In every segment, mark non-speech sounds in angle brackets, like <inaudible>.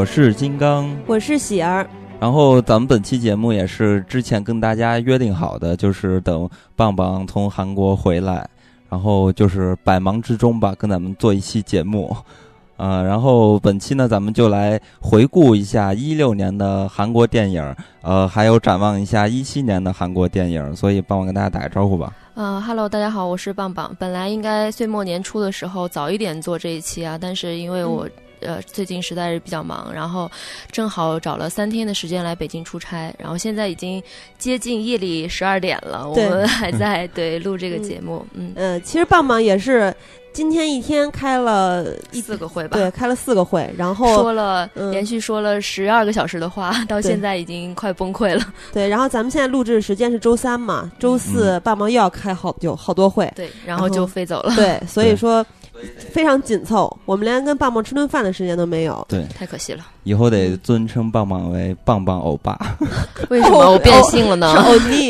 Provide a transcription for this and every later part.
我是金刚，我是喜儿。然后咱们本期节目也是之前跟大家约定好的，就是等棒棒从韩国回来，然后就是百忙之中吧，跟咱们做一期节目。呃，然后本期呢，咱们就来回顾一下一六年的韩国电影，呃，还有展望一下一七年的韩国电影。所以，棒棒跟大家打个招呼吧。嗯哈喽，大家好，我是棒棒。本来应该岁末年初的时候早一点做这一期啊，但是因为我呃最近实在是比较忙，然后正好找了三天的时间来北京出差，然后现在已经接近夜里十二点了，我们还在对录这个节目。嗯呃，其实棒棒也是。今天一天开了四个会吧？对，开了四个会，然后说了连续说了十二个小时的话，到现在已经快崩溃了。对，然后咱们现在录制时间是周三嘛，周四棒棒又要开好久好多会，对，然后就飞走了。对，<laughs> 所以说非常紧凑，我们连跟棒棒吃顿饭的时间都没有。对，太可惜了。以后得尊称棒棒为棒棒欧巴。<laughs> 为什么我变性了呢？欧尼，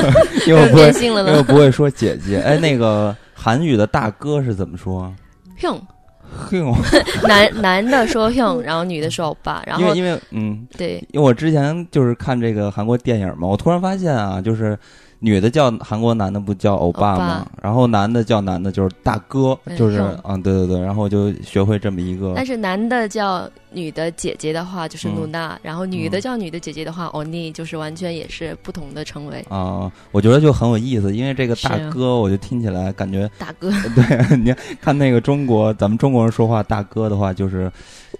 <laughs> 因为我变性了呢？因为不会说姐姐。哎，那个。韩语的大哥是怎么说？hung，hung，<laughs> 男男的说 hung，然后女的说欧巴。然后因为因为嗯，对，因为我之前就是看这个韩国电影嘛，我突然发现啊，就是。女的叫韩国男的不叫欧巴吗？然后男的叫男的就是大哥，就是嗯，对对对，然后我就学会这么一个。但是男的叫女的姐姐的话就是露娜，然后女的叫女的姐姐的话欧尼，就是完全也是不同的称谓啊。我觉得就很有意思，因为这个大哥，我就听起来感觉大哥。<laughs> 对，你看那个中国，咱们中国人说话大哥的话，就是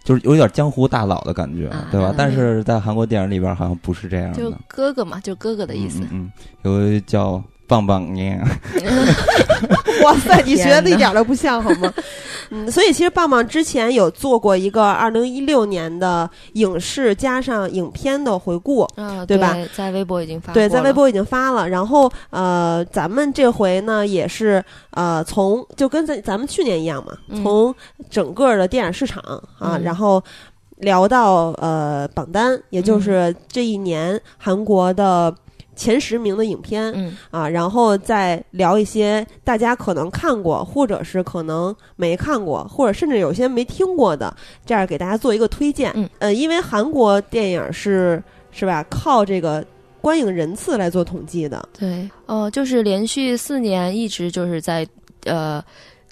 就是有点江湖大佬的感觉，对吧？但是在韩国电影里边好像不是这样的，就哥哥嘛，就哥哥的意思。嗯，有。叫棒棒你，<laughs> 哇塞，你学的一点都不像好吗？嗯，所以其实棒棒之前有做过一个二零一六年的影视加上影片的回顾，嗯，对吧？在微博已经发，对，在微博已经发了。然后呃，咱们这回呢也是呃，从就跟咱咱们去年一样嘛，从整个的电影市场啊，然后聊到呃榜单，也就是这一年韩国的。前十名的影片，嗯啊，然后再聊一些大家可能看过，或者是可能没看过，或者甚至有些没听过的，这样给大家做一个推荐。嗯，呃，因为韩国电影是是吧，靠这个观影人次来做统计的。对，哦，就是连续四年一直就是在呃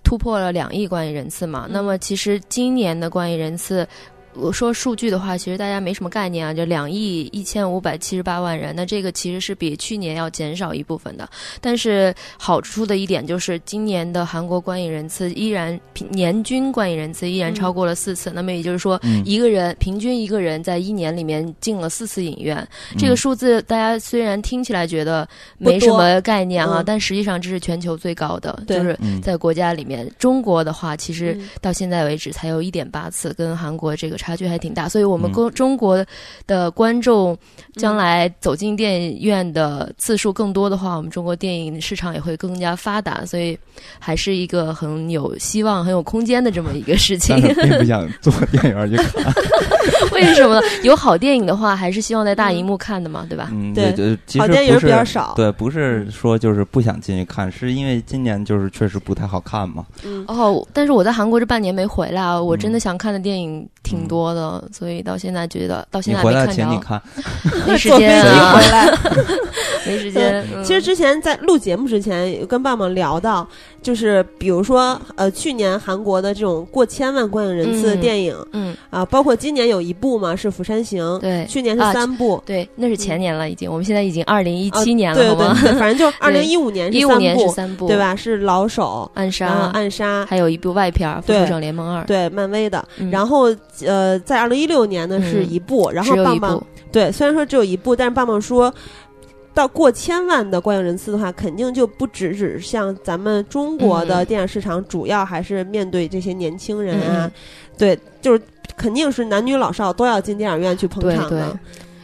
突破了两亿观影人次嘛。那么其实今年的观影人次。我说数据的话，其实大家没什么概念啊，就两亿一千五百七十八万人，那这个其实是比去年要减少一部分的。但是好处的一点就是，今年的韩国观影人次依然年均观影人次依然超过了四次。那么也就是说，一个人平均一个人在一年里面进了四次影院。这个数字大家虽然听起来觉得没什么概念啊，但实际上这是全球最高的，就是在国家里面。中国的话，其实到现在为止才有一点八次，跟韩国这个。差距还挺大，所以我们中中国的观众将来走进电影院的次数更多的话，我们中国电影市场也会更加发达，所以还是一个很有希望、很有空间的这么一个事情。<laughs> 并不想做电影院去看，<laughs> 为什么呢？有好电影的话，还是希望在大荧幕看的嘛，对吧？嗯，对，好电影比较少。对，不是说就是不想进去看，是因为今年就是确实不太好看嘛。嗯。哦，但是我在韩国这半年没回来啊，我真的想看的电影挺。多的，所以到现在觉得到现在没看着，<laughs> 没时间 <laughs> 回来，<laughs> 没时间。其实之前在录节目之前，跟棒棒聊到，就是比如说呃，去年韩国的这种过千万观影人次的电影，嗯。啊，包括今年有一部嘛是《釜山行》，对，去年是三部，对，那是前年了已经，我们现在已经二零一七年了，对对？反正就二零一五年一五年是三部，对吧？是《老手》、《暗杀》、暗杀，还有一部外片《复仇者联盟二》，对，漫威的。然后呃，在二零一六。年呢是一部，然后棒棒对，虽然说只有一部，但是棒棒说到过千万的观影人次的话，肯定就不只只像咱们中国的电影市场，主要还是面对这些年轻人啊，对，就是肯定是男女老少都要进电影院去捧场的。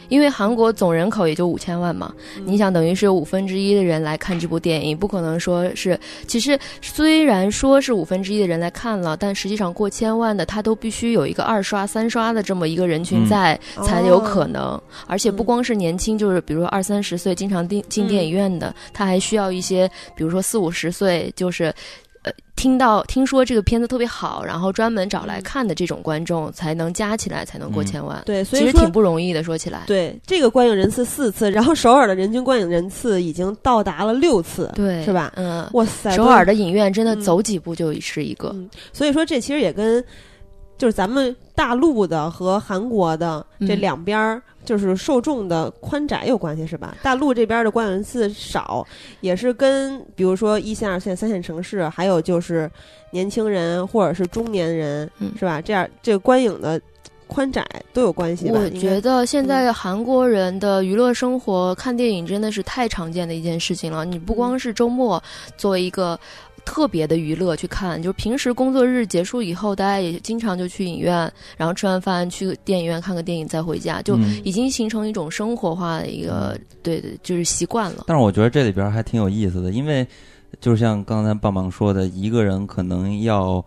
因为韩国总人口也就五千万嘛，你想等于是有五分之一的人来看这部电影，不可能说是。其实虽然说是五分之一的人来看了，但实际上过千万的他都必须有一个二刷、三刷的这么一个人群在才有可能。而且不光是年轻，就是比如说二三十岁经常进进电影院的，他还需要一些，比如说四五十岁就是。听到听说这个片子特别好，然后专门找来看的这种观众才能加起来才能过千万。对，所以其实挺不容易的。说起来，对这个观影人次四次，然后首尔的人均观影人次已经到达了六次，对，是吧？嗯，哇塞，首尔的影院真的走几步就是一个。所以说，这其实也跟就是咱们大陆的和韩国的这两边儿。就是受众的宽窄有关系是吧？大陆这边的观影人次少，也是跟比如说一线、二线、三线城市，还有就是年轻人或者是中年人，是吧？这样这个观影的宽窄都有关系吧。我觉得现在韩国人的娱乐生活，看电影真的是太常见的一件事情了。你不光是周末作为一个。特别的娱乐去看，就是平时工作日结束以后，大家也经常就去影院，然后吃完饭去电影院看个电影再回家，就已经形成一种生活化的一个对对，就是习惯了。但是我觉得这里边还挺有意思的，因为就像刚才棒棒说的，一个人可能要。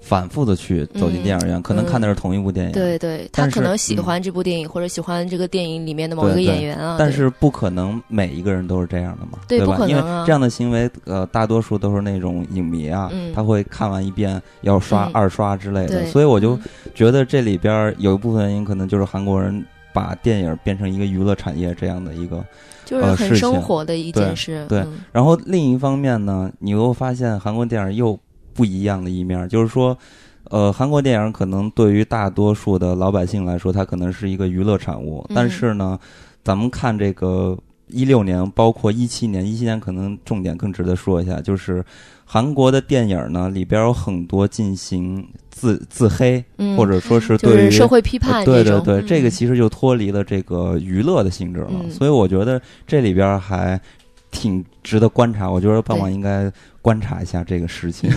反复的去走进电影院，可能看的是同一部电影。对对，他可能喜欢这部电影，或者喜欢这个电影里面的某一个演员啊。但是不可能每一个人都是这样的嘛，对吧？因为这样的行为，呃，大多数都是那种影迷啊，他会看完一遍要刷二刷之类的。所以我就觉得这里边有一部分原因，可能就是韩国人把电影变成一个娱乐产业这样的一个，就是很生活的一件事。对，然后另一方面呢，你又发现韩国电影又。不一样的一面，就是说，呃，韩国电影可能对于大多数的老百姓来说，它可能是一个娱乐产物。但是呢，咱们看这个一六年，包括一七年，一七年可能重点更值得说一下，就是韩国的电影呢里边有很多进行自自黑，或者说是对于社会批判，对对对，这个其实就脱离了这个娱乐的性质了。所以我觉得这里边还挺值得观察。我觉得傍晚应该。观察一下这个事情。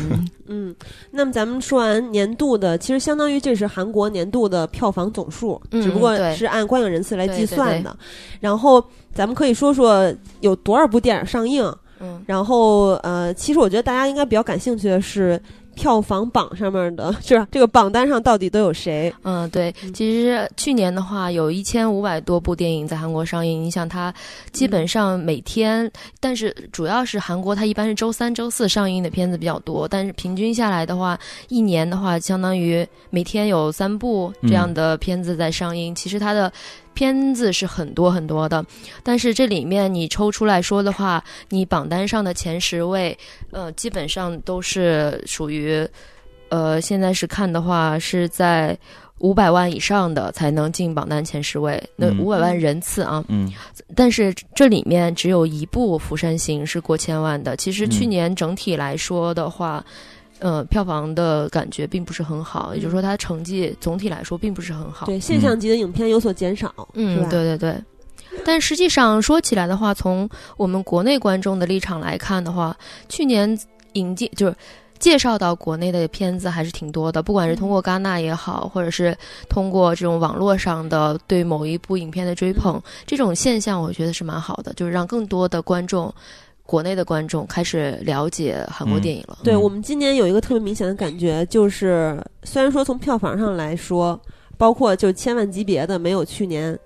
嗯，那么咱们说完年度的，其实相当于这是韩国年度的票房总数，只不过是按观影人次来计算的。然后咱们可以说说有多少部电影上映。嗯，然后呃，其实我觉得大家应该比较感兴趣的是。票房榜上面的是吧？这个榜单上到底都有谁？嗯，对，其实去年的话，有一千五百多部电影在韩国上映。你想，它基本上每天，但是主要是韩国，它一般是周三、周四上映的片子比较多。但是平均下来的话，一年的话，相当于每天有三部这样的片子在上映。其实它的。片子是很多很多的，但是这里面你抽出来说的话，你榜单上的前十位，呃，基本上都是属于，呃，现在是看的话是在五百万以上的才能进榜单前十位，那五百万人次啊，嗯，但是这里面只有一部《釜山行》是过千万的。其实去年整体来说的话。呃，票房的感觉并不是很好，也就是说，它成绩总体来说并不是很好。对，现象级的影片有所减少，嗯，对对对。但实际上说起来的话，从我们国内观众的立场来看的话，去年引进就是介绍到国内的片子还是挺多的，不管是通过戛纳也好，或者是通过这种网络上的对某一部影片的追捧，这种现象我觉得是蛮好的，就是让更多的观众。国内的观众开始了解韩国电影了。对我们今年有一个特别明显的感觉，就是虽然说从票房上来说，包括就千万级别的没有去年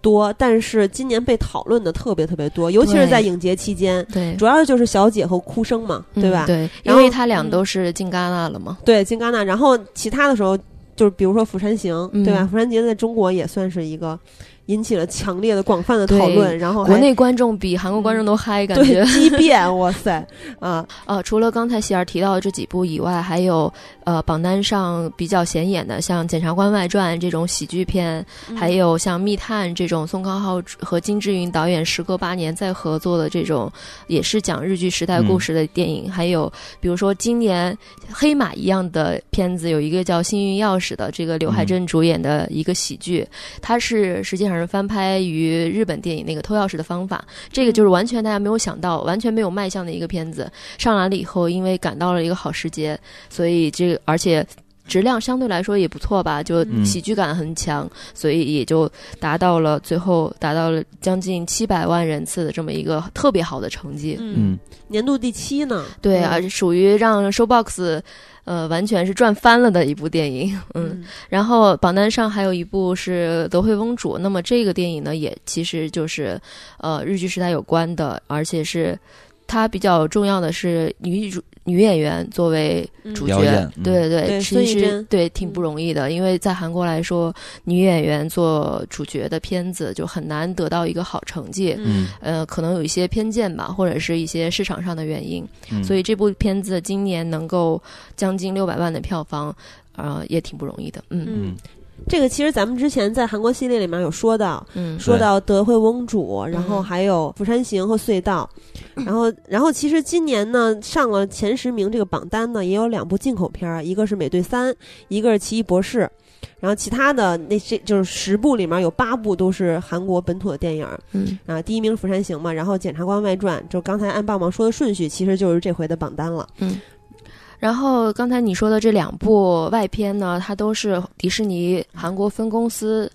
多，但是今年被讨论的特别特别多，尤其是在影节期间。对，主要就是小姐和哭声嘛，对吧？对，因为他俩都是进戛纳了嘛。对，进戛纳。然后其他的时候，就是比如说《釜山行》，对吧？《釜山行》在中国也算是一个。引起了强烈的、广泛的讨论，然后国内观众比韩国观众都嗨，感觉激变，哇塞！啊 <laughs> 呃，除了刚才喜儿提到的这几部以外，还有呃榜单上比较显眼的，像《检察官外传》这种喜剧片，还有像《密探》这种宋康昊和金志云导演时隔八年再合作的这种，也是讲日剧时代故事的电影。还有比如说今年黑马一样的片子，有一个叫《幸运钥匙》的，这个刘海镇主演的一个喜剧，它是实际上。是翻拍于日本电影那个偷钥匙的方法，这个就是完全大家没有想到、完全没有卖相的一个片子。上来了以后，因为赶到了一个好时节，所以这个而且质量相对来说也不错吧，就喜剧感很强，所以也就达到了最后达到了将近七百万人次的这么一个特别好的成绩。嗯，年度第七呢？对啊，属于让 Showbox。呃，完全是赚翻了的一部电影，嗯，然后榜单上还有一部是《德惠翁主》，那么这个电影呢，也其实就是呃日剧时代有关的，而且是它比较重要的是女主女演员作为主角，对对对，其实对挺不容易的，因为在韩国来说，女演员做主角的片子就很难得到一个好成绩，嗯，呃，可能有一些偏见吧，或者是一些市场上的原因，所以这部片子今年能够将近六百万的票房，呃，也挺不容易的，嗯。嗯。这个其实咱们之前在韩国系列里面有说到，嗯，说到德惠翁主，然后还有釜山行和隧道，<clears throat> 然后然后其实今年呢上了前十名这个榜单呢也有两部进口片儿，一个是美队三，一个是奇异博士，然后其他的那些就是十部里面有八部都是韩国本土的电影，嗯啊第一名釜山行嘛，然后检察官外传就刚才按棒棒说的顺序，其实就是这回的榜单了，嗯。然后刚才你说的这两部外片呢，它都是迪士尼韩国分公司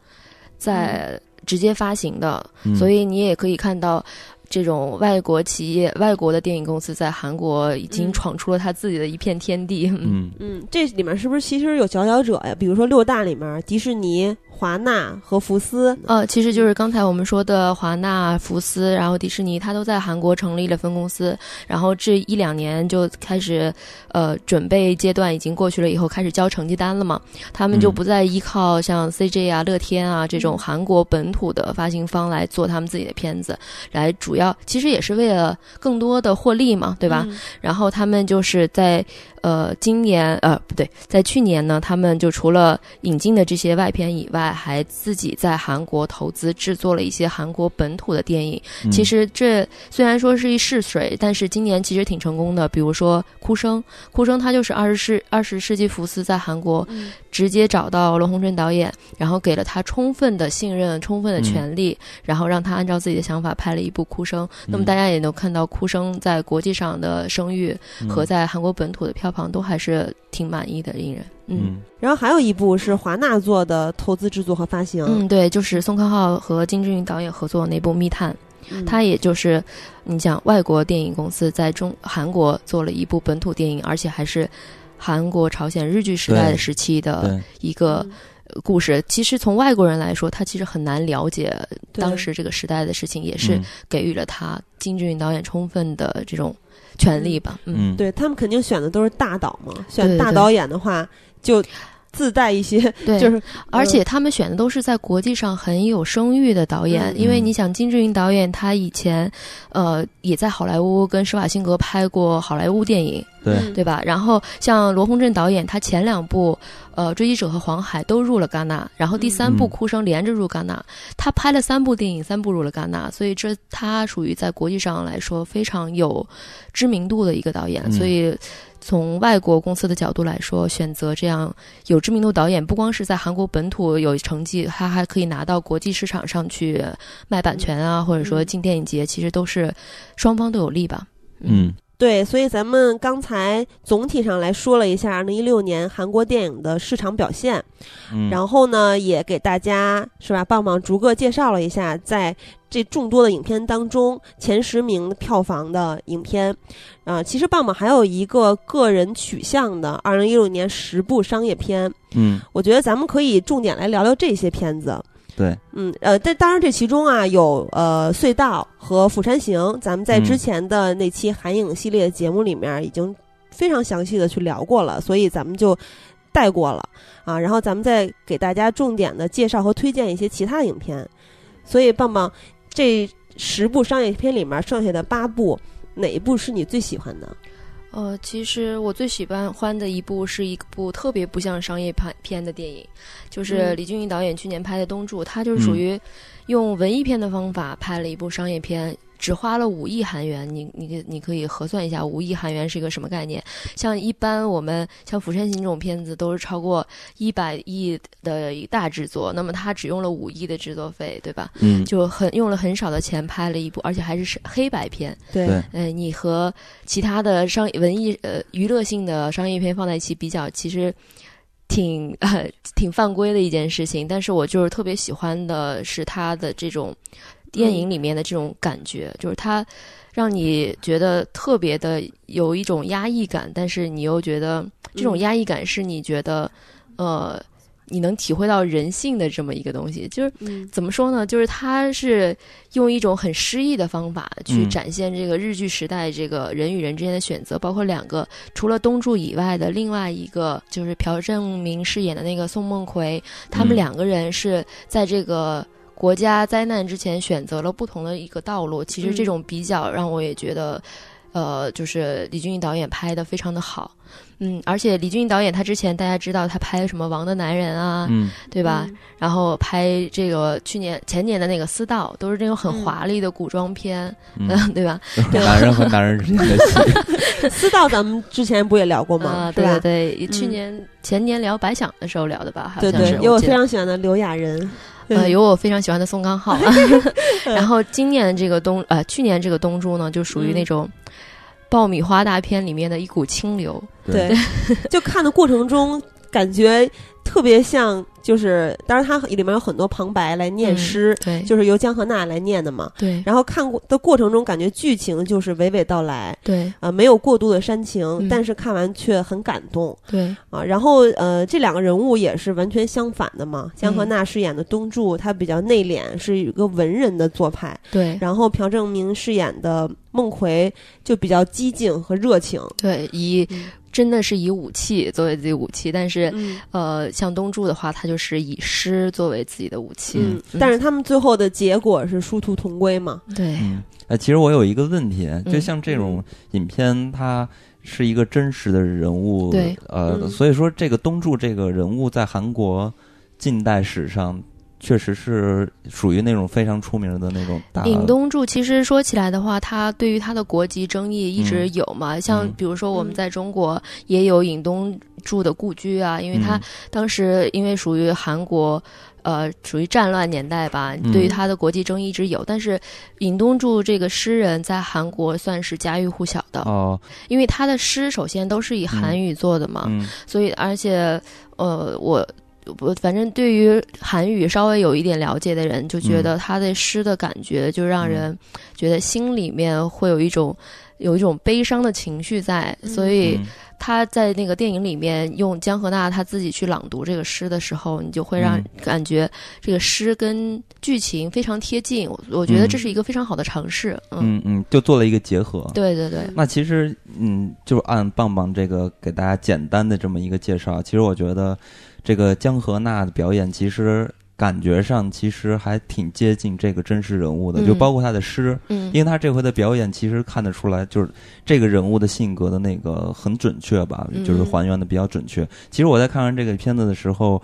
在直接发行的，所以你也可以看到这种外国企业、外国的电影公司在韩国已经闯出了他自己的一片天地。嗯嗯，这里面是不是其实有佼佼者呀？比如说六大里面，迪士尼。华纳和福斯，呃，其实就是刚才我们说的华纳、福斯，然后迪士尼，它都在韩国成立了分公司。然后这一两年就开始，呃，准备阶段已经过去了，以后开始交成绩单了嘛。他们就不再依靠像 CJ 啊、乐天啊这种韩国本土的发行方来做他们自己的片子，来主要其实也是为了更多的获利嘛，对吧？然后他们就是在。呃，今年呃不对，在去年呢，他们就除了引进的这些外片以外，还自己在韩国投资制作了一些韩国本土的电影。其实这虽然说是一试水，但是今年其实挺成功的。比如说《哭声》，《哭声》它就是二十世二十世纪福斯在韩国直接找到罗洪镇导演，然后给了他充分的信任、充分的权利，然后让他按照自己的想法拍了一部《哭声》。那么大家也能看到《哭声》在国际上的声誉和在韩国本土的票。房都还是挺满意的，令人嗯。然后还有一部是华纳做的投资制作和发行，嗯，对，就是宋康昊和金志云导演合作那部《密探》，他也就是你讲外国电影公司在中韩国做了一部本土电影，而且还是韩国朝鲜日据时代的时期的一个故事。其实从外国人来说，他其实很难了解当时这个时代的事情，也是给予了他金志云导演充分的这种。权利吧，嗯，对他们肯定选的都是大导嘛，选大导演的话就自带一些，对，<laughs> 就是而且他们选的都是在国际上很有声誉的导演，因为你想金志云导演他以前呃也在好莱坞跟施瓦辛格拍过好莱坞电影，对对吧？然后像罗洪镇导演，他前两部。呃，追击者和黄海都入了戛纳，然后第三部哭声连着入戛纳，他拍了三部电影，三部入了戛纳，所以这他属于在国际上来说非常有知名度的一个导演。所以从外国公司的角度来说，选择这样有知名度导演，不光是在韩国本土有成绩，他还可以拿到国际市场上去卖版权啊，或者说进电影节，其实都是双方都有利吧。嗯。对，所以咱们刚才总体上来说了一下二零一六年韩国电影的市场表现，嗯，然后呢，也给大家是吧，棒棒逐个介绍了一下，在这众多的影片当中前十名票房的影片，啊，其实棒棒还有一个个人取向的二零一六年十部商业片，嗯，我觉得咱们可以重点来聊聊这些片子。对，嗯，呃，但当然这其中啊有呃隧道和釜山行，咱们在之前的那期韩影系列节目里面已经非常详细的去聊过了，所以咱们就带过了啊。然后咱们再给大家重点的介绍和推荐一些其他的影片。所以棒棒，这十部商业片里面剩下的八部，哪一部是你最喜欢的？呃，其实我最喜欢欢的一部是一部特别不像商业片片的电影，就是李俊毅导演去年拍的《东柱》，他就是属于用文艺片的方法拍了一部商业片。只花了五亿韩元，你你你可以核算一下，五亿韩元是一个什么概念？像一般我们像《釜山行》这种片子都是超过一百亿的大制作，那么他只用了五亿的制作费，对吧？嗯，就很用了很少的钱拍了一部，而且还是黑白片。对，嗯，你和其他的商文艺呃娱乐性的商业片放在一起比较，其实挺呃挺犯规的一件事情。但是我就是特别喜欢的是他的这种。电影里面的这种感觉，就是它让你觉得特别的有一种压抑感，但是你又觉得这种压抑感是你觉得，呃，你能体会到人性的这么一个东西。就是怎么说呢？就是它是用一种很诗意的方法去展现这个日剧时代这个人与人之间的选择，包括两个除了东柱以外的另外一个就是朴正明饰演的那个宋梦奎，他们两个人是在这个。国家灾难之前选择了不同的一个道路，其实这种比较让我也觉得，呃，就是李俊毅导演拍的非常的好，嗯，而且李俊毅导演他之前大家知道他拍什么《王的男人》啊，嗯，对吧？然后拍这个去年前年的那个《私道》，都是这种很华丽的古装片，嗯，<laughs> 对吧？<laughs> 男人和男人之间的戏，《私道》咱们之前不也聊过吗？对对，去年前年聊白想的时候聊的吧？对对，有我非常喜欢的刘亚仁。呃，有我非常喜欢的宋康昊，<laughs> 然后今年这个东呃，去年这个东珠呢，就属于那种爆米花大片里面的一股清流，对，就看的过程中感觉。特别像，就是当然它里面有很多旁白来念诗，对，就是由江河娜来念的嘛，对。然后看过的过程中，感觉剧情就是娓娓道来，对，啊，没有过度的煽情，但是看完却很感动，对，啊。然后呃，这两个人物也是完全相反的嘛。江河娜饰演的东柱，他比较内敛，是一个文人的做派，对。然后朴正明饰演的孟奎就比较激进和热情，对，以。真的是以武器作为自己武器，但是，呃，像东柱的话，他就是以诗作为自己的武器。嗯，但是他们最后的结果是殊途同归嘛？对。哎，其实我有一个问题，就像这种影片，它是一个真实的人物，对，呃，所以说这个东柱这个人物在韩国近代史上。确实是属于那种非常出名的那种。尹东柱其实说起来的话，他对于他的国籍争议一直有嘛。像比如说我们在中国也有尹东柱的故居啊，因为他当时因为属于韩国，呃，属于战乱年代吧，对于他的国际争议一直有。但是尹东柱这个诗人，在韩国算是家喻户晓的哦，因为他的诗首先都是以韩语做的嘛，所以而且呃我。不，反正对于韩语稍微有一点了解的人，就觉得他的诗的感觉就让人觉得心里面会有一种有一种悲伤的情绪在，所以他在那个电影里面用江河娜他自己去朗读这个诗的时候，你就会让感觉这个诗跟剧情非常贴近。我我觉得这是一个非常好的尝试。嗯嗯，就做了一个结合。对对对。那其实嗯，就按棒棒这个给大家简单的这么一个介绍，其实我觉得。这个江河娜的表演，其实感觉上其实还挺接近这个真实人物的，就包括他的诗，嗯因为他这回的表演其实看得出来，就是这个人物的性格的那个很准确吧，就是还原的比较准确。其实我在看完这个片子的时候，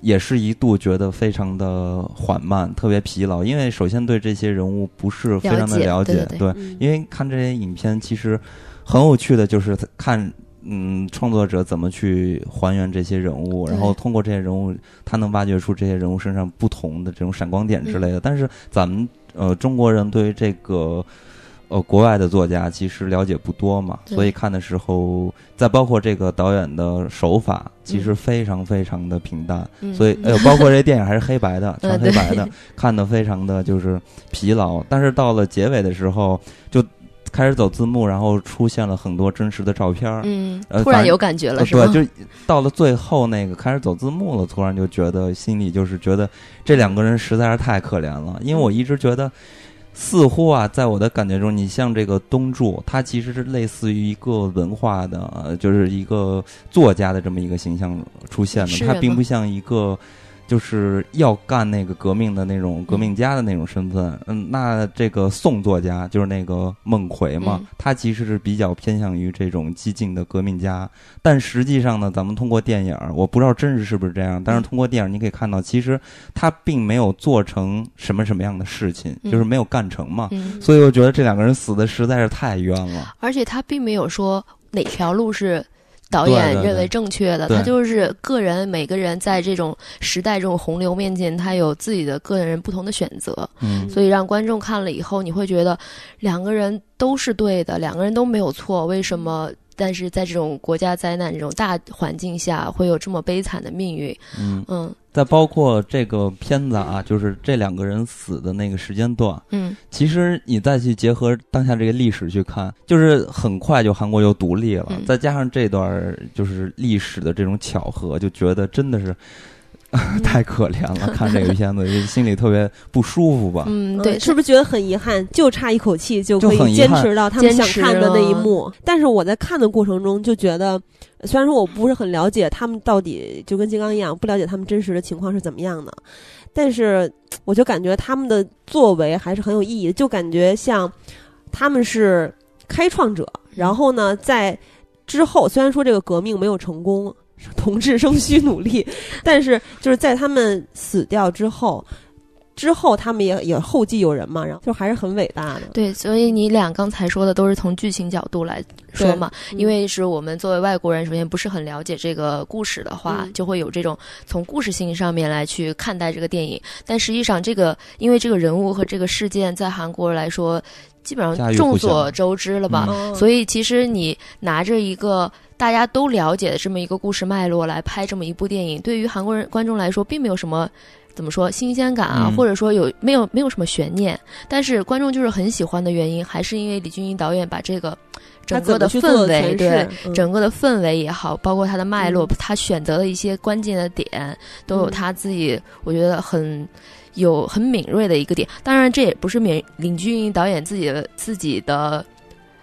也是一度觉得非常的缓慢，特别疲劳，因为首先对这些人物不是非常的了解，对，因为看这些影片其实很有趣的就是看。嗯，创作者怎么去还原这些人物，然后通过这些人物，他能挖掘出这些人物身上不同的这种闪光点之类的。但是咱们呃中国人对于这个呃国外的作家其实了解不多嘛，所以看的时候，再包括这个导演的手法，其实非常非常的平淡。所以呃，包括这电影还是黑白的，<laughs> 全黑白的，看的非常的就是疲劳。但是到了结尾的时候，就。开始走字幕，然后出现了很多真实的照片儿。嗯，突然有感觉了，是吧？对，就到了最后那个开始走字幕了，突然就觉得心里就是觉得这两个人实在是太可怜了。因为我一直觉得，似乎啊，在我的感觉中，你像这个东柱，他其实是类似于一个文化的，就是一个作家的这么一个形象出现的，他并不像一个。就是要干那个革命的那种革命家的那种身份，嗯，那这个宋作家就是那个孟奎嘛，他其实是比较偏向于这种激进的革命家，但实际上呢，咱们通过电影，我不知道真实是不是这样，但是通过电影你可以看到，其实他并没有做成什么什么样的事情，就是没有干成嘛，所以我觉得这两个人死的实在是太冤了，而且他并没有说哪条路是。导演认为正确的，他就是个人，每个人在这种时代、这种洪流面前，他有自己的个人不同的选择。嗯，所以让观众看了以后，你会觉得两个人都是对的，两个人都没有错。为什么？但是在这种国家灾难、这种大环境下，会有这么悲惨的命运？嗯嗯。再包括这个片子啊，就是这两个人死的那个时间段，嗯，其实你再去结合当下这个历史去看，就是很快就韩国又独立了，再加上这段就是历史的这种巧合，就觉得真的是 <laughs> 太可怜了，看这个片子心里特别不舒服吧？嗯，对，是不是觉得很遗憾？就差一口气就可以坚持到他们想看的那一幕。但是我在看的过程中就觉得，虽然说我不是很了解他们到底就跟金刚一样，不了解他们真实的情况是怎么样的，但是我就感觉他们的作为还是很有意义的，就感觉像他们是开创者，然后呢，在之后虽然说这个革命没有成功。<laughs> 同志仍需努力，但是就是在他们死掉之后，之后他们也也后继有人嘛，然后就还是很伟大的。对，所以你俩刚才说的都是从剧情角度来说嘛，因为是我们作为外国人，首先不是很了解这个故事的话，就会有这种从故事性上面来去看待这个电影。但实际上，这个因为这个人物和这个事件在韩国来说，基本上众所周知了吧，所以其实你拿着一个。大家都了解的这么一个故事脉络来拍这么一部电影，对于韩国人观众来说，并没有什么怎么说新鲜感啊，或者说有没有没有什么悬念。但是观众就是很喜欢的原因，还是因为李俊英导演把这个整个的氛围，对整个的氛围也好，包括他的脉络，他选择的一些关键的点，都有他自己，我觉得很有很敏锐的一个点。当然，这也不是敏李俊英导演自己的自己的。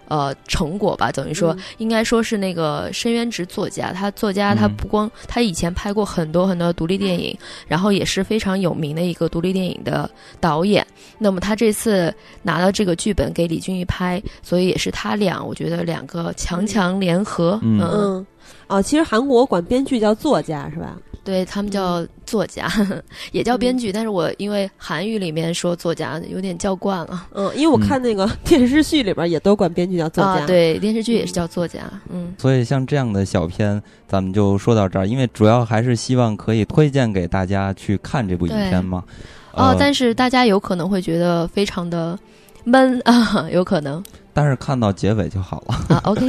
呃，成果吧，等于说应该说是那个深渊直作家，他作家他不光他以前拍过很多很多独立电影，然后也是非常有名的一个独立电影的导演。那么他这次拿到这个剧本给李俊一拍，所以也是他俩，我觉得两个强强联合。嗯。嗯，哦，其实韩国管编剧叫作家是吧？对他们叫作家，<laughs> 也叫编剧，但是我因为韩语里面说作家有点叫惯了。嗯，因为我看那个 <laughs> 电视剧里边也都管编剧叫作家。对，电视剧也是叫作家。嗯，所以像这样的小片，咱们就说到这儿，因为主要还是希望可以推荐给大家去看这部影片嘛。哦，但是大家有可能会觉得非常的闷 <laughs> 啊，有可能。但是看到结尾就好了啊。<laughs> OK，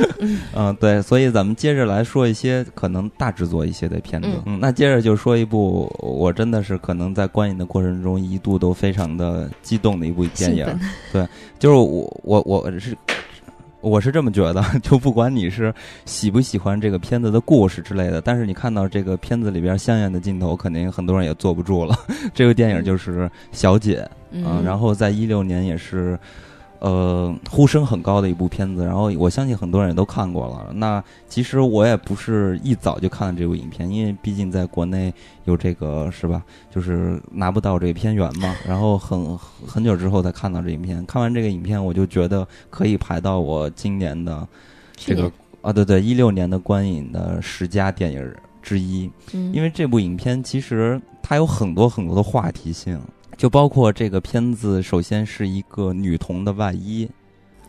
嗯，对，所以咱们接着来说一些可能大制作一些的片子。嗯，那接着就说一部我真的是可能在观影的过程中一度都非常的激动的一部电影。对，就是我我我是我是这么觉得，<laughs> 就不管你是喜不喜欢这个片子的故事之类的，但是你看到这个片子里边香艳的镜头，肯定很多人也坐不住了。<laughs> 这个电影就是《小姐》嗯，然后在一六年也是。呃，呼声很高的一部片子，然后我相信很多人也都看过了。那其实我也不是一早就看了这部影片，因为毕竟在国内有这个是吧，就是拿不到这个片源嘛。然后很很久之后才看到这影片，看完这个影片，我就觉得可以排到我今年的这个啊，对对，一六年的观影的十佳电影之一。嗯，因为这部影片其实它有很多很多的话题性。就包括这个片子，首先是一个女童的外衣，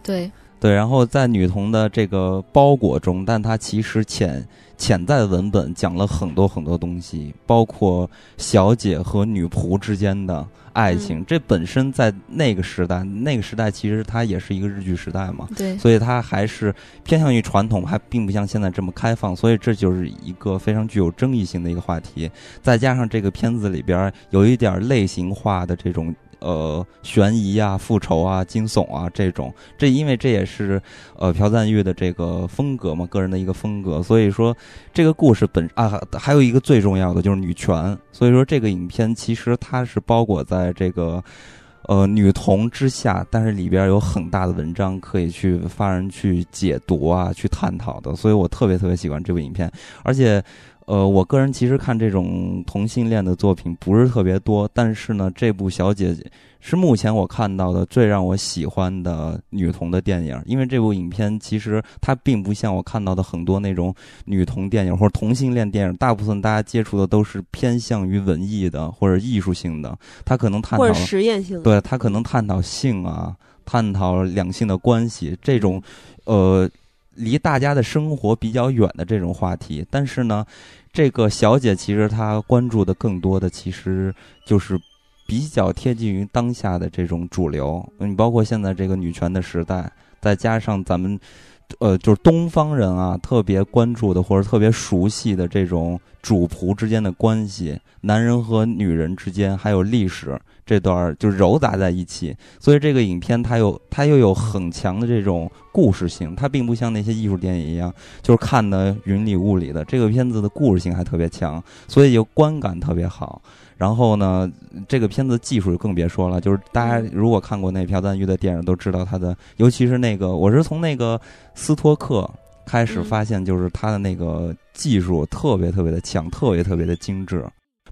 对。对，然后在女童的这个包裹中，但它其实潜潜在的文本讲了很多很多东西，包括小姐和女仆之间的。爱情，这本身在那个时代，那个时代其实它也是一个日剧时代嘛，对，所以它还是偏向于传统，还并不像现在这么开放，所以这就是一个非常具有争议性的一个话题。再加上这个片子里边有一点类型化的这种。呃，悬疑啊，复仇啊，惊悚啊，这种，这因为这也是呃朴赞玉的这个风格嘛，个人的一个风格，所以说这个故事本啊，还有一个最重要的就是女权，所以说这个影片其实它是包裹在这个呃女童之下，但是里边有很大的文章可以去发人去解读啊，去探讨的，所以我特别特别喜欢这部影片，而且。呃，我个人其实看这种同性恋的作品不是特别多，但是呢，这部《小姐姐》是目前我看到的最让我喜欢的女童的电影。因为这部影片其实它并不像我看到的很多那种女童电影或者同性恋电影，大部分大家接触的都是偏向于文艺的或者艺术性的，它可能探讨实验性，对，它可能探讨性啊，探讨两性的关系这种，呃，离大家的生活比较远的这种话题，但是呢。这个小姐其实她关注的更多的其实就是比较贴近于当下的这种主流，你包括现在这个女权的时代，再加上咱们呃就是东方人啊特别关注的或者特别熟悉的这种主仆之间的关系，男人和女人之间还有历史。这段儿就揉杂在一起，所以这个影片它有它又有很强的这种故事性，它并不像那些艺术电影一样，就是看的云里雾里的。这个片子的故事性还特别强，所以就观感特别好。然后呢，这个片子技术就更别说了，就是大家如果看过那朴赞玉的电影，都知道他的，尤其是那个，我是从那个斯托克开始发现，就是他的那个技术特别特别的强，特别特别的精致。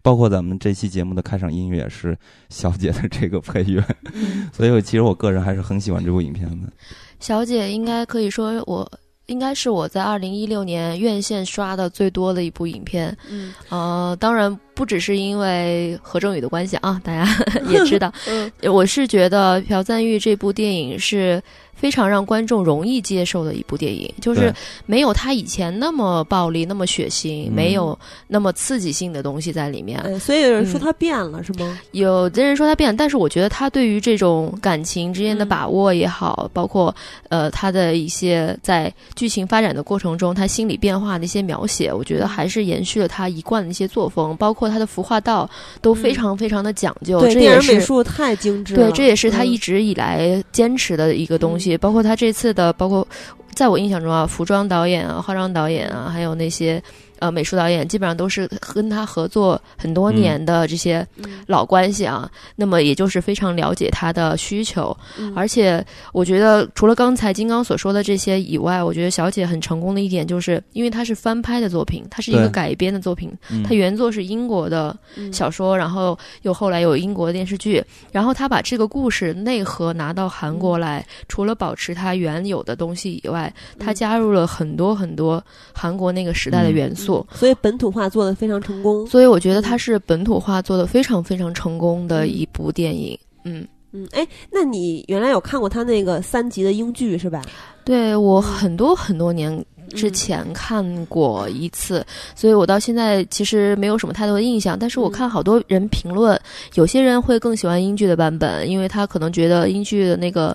包括咱们这期节目的开场音乐也是小姐的这个配乐，<laughs> 所以其实我个人还是很喜欢这部影片的。小姐应该可以说我应该是我在二零一六年院线刷的最多的一部影片。嗯，呃，当然不只是因为何正宇的关系啊，大家 <laughs> 也知道。嗯，我是觉得朴赞玉这部电影是。非常让观众容易接受的一部电影，就是没有他以前那么暴力、那么血腥，没有那么刺激性的东西在里面。所以有人说他变了，是吗？有的人说他变了，但是我觉得他对于这种感情之间的把握也好，包括呃他的一些在剧情发展的过程中他心理变化的一些描写，我觉得还是延续了他一贯的一些作风，包括他的服化道都非常非常的讲究。对，电影美术太精致了。对，这也是他一直以来坚持的一个东西。也包括他这次的，包括在我印象中啊，服装导演啊，化妆导演啊，还有那些。呃，美术导演基本上都是跟他合作很多年的这些老关系啊，那么也就是非常了解他的需求，而且我觉得除了刚才金刚所说的这些以外，我觉得小姐很成功的一点就是，因为它是翻拍的作品，它是一个改编的作品，它原作是英国的小说，然后又后来有英国的电视剧，然后他把这个故事内核拿到韩国来，除了保持它原有的东西以外，他加入了很多很多韩国那个时代的元素。所以本土化做的非常成功，所以我觉得它是本土化做的非常非常成功的一部电影。嗯嗯，哎，那你原来有看过他那个三集的英剧是吧？对我很多很多年之前看过一次，所以我到现在其实没有什么太多的印象。但是我看好多人评论，有些人会更喜欢英剧的版本，因为他可能觉得英剧的那个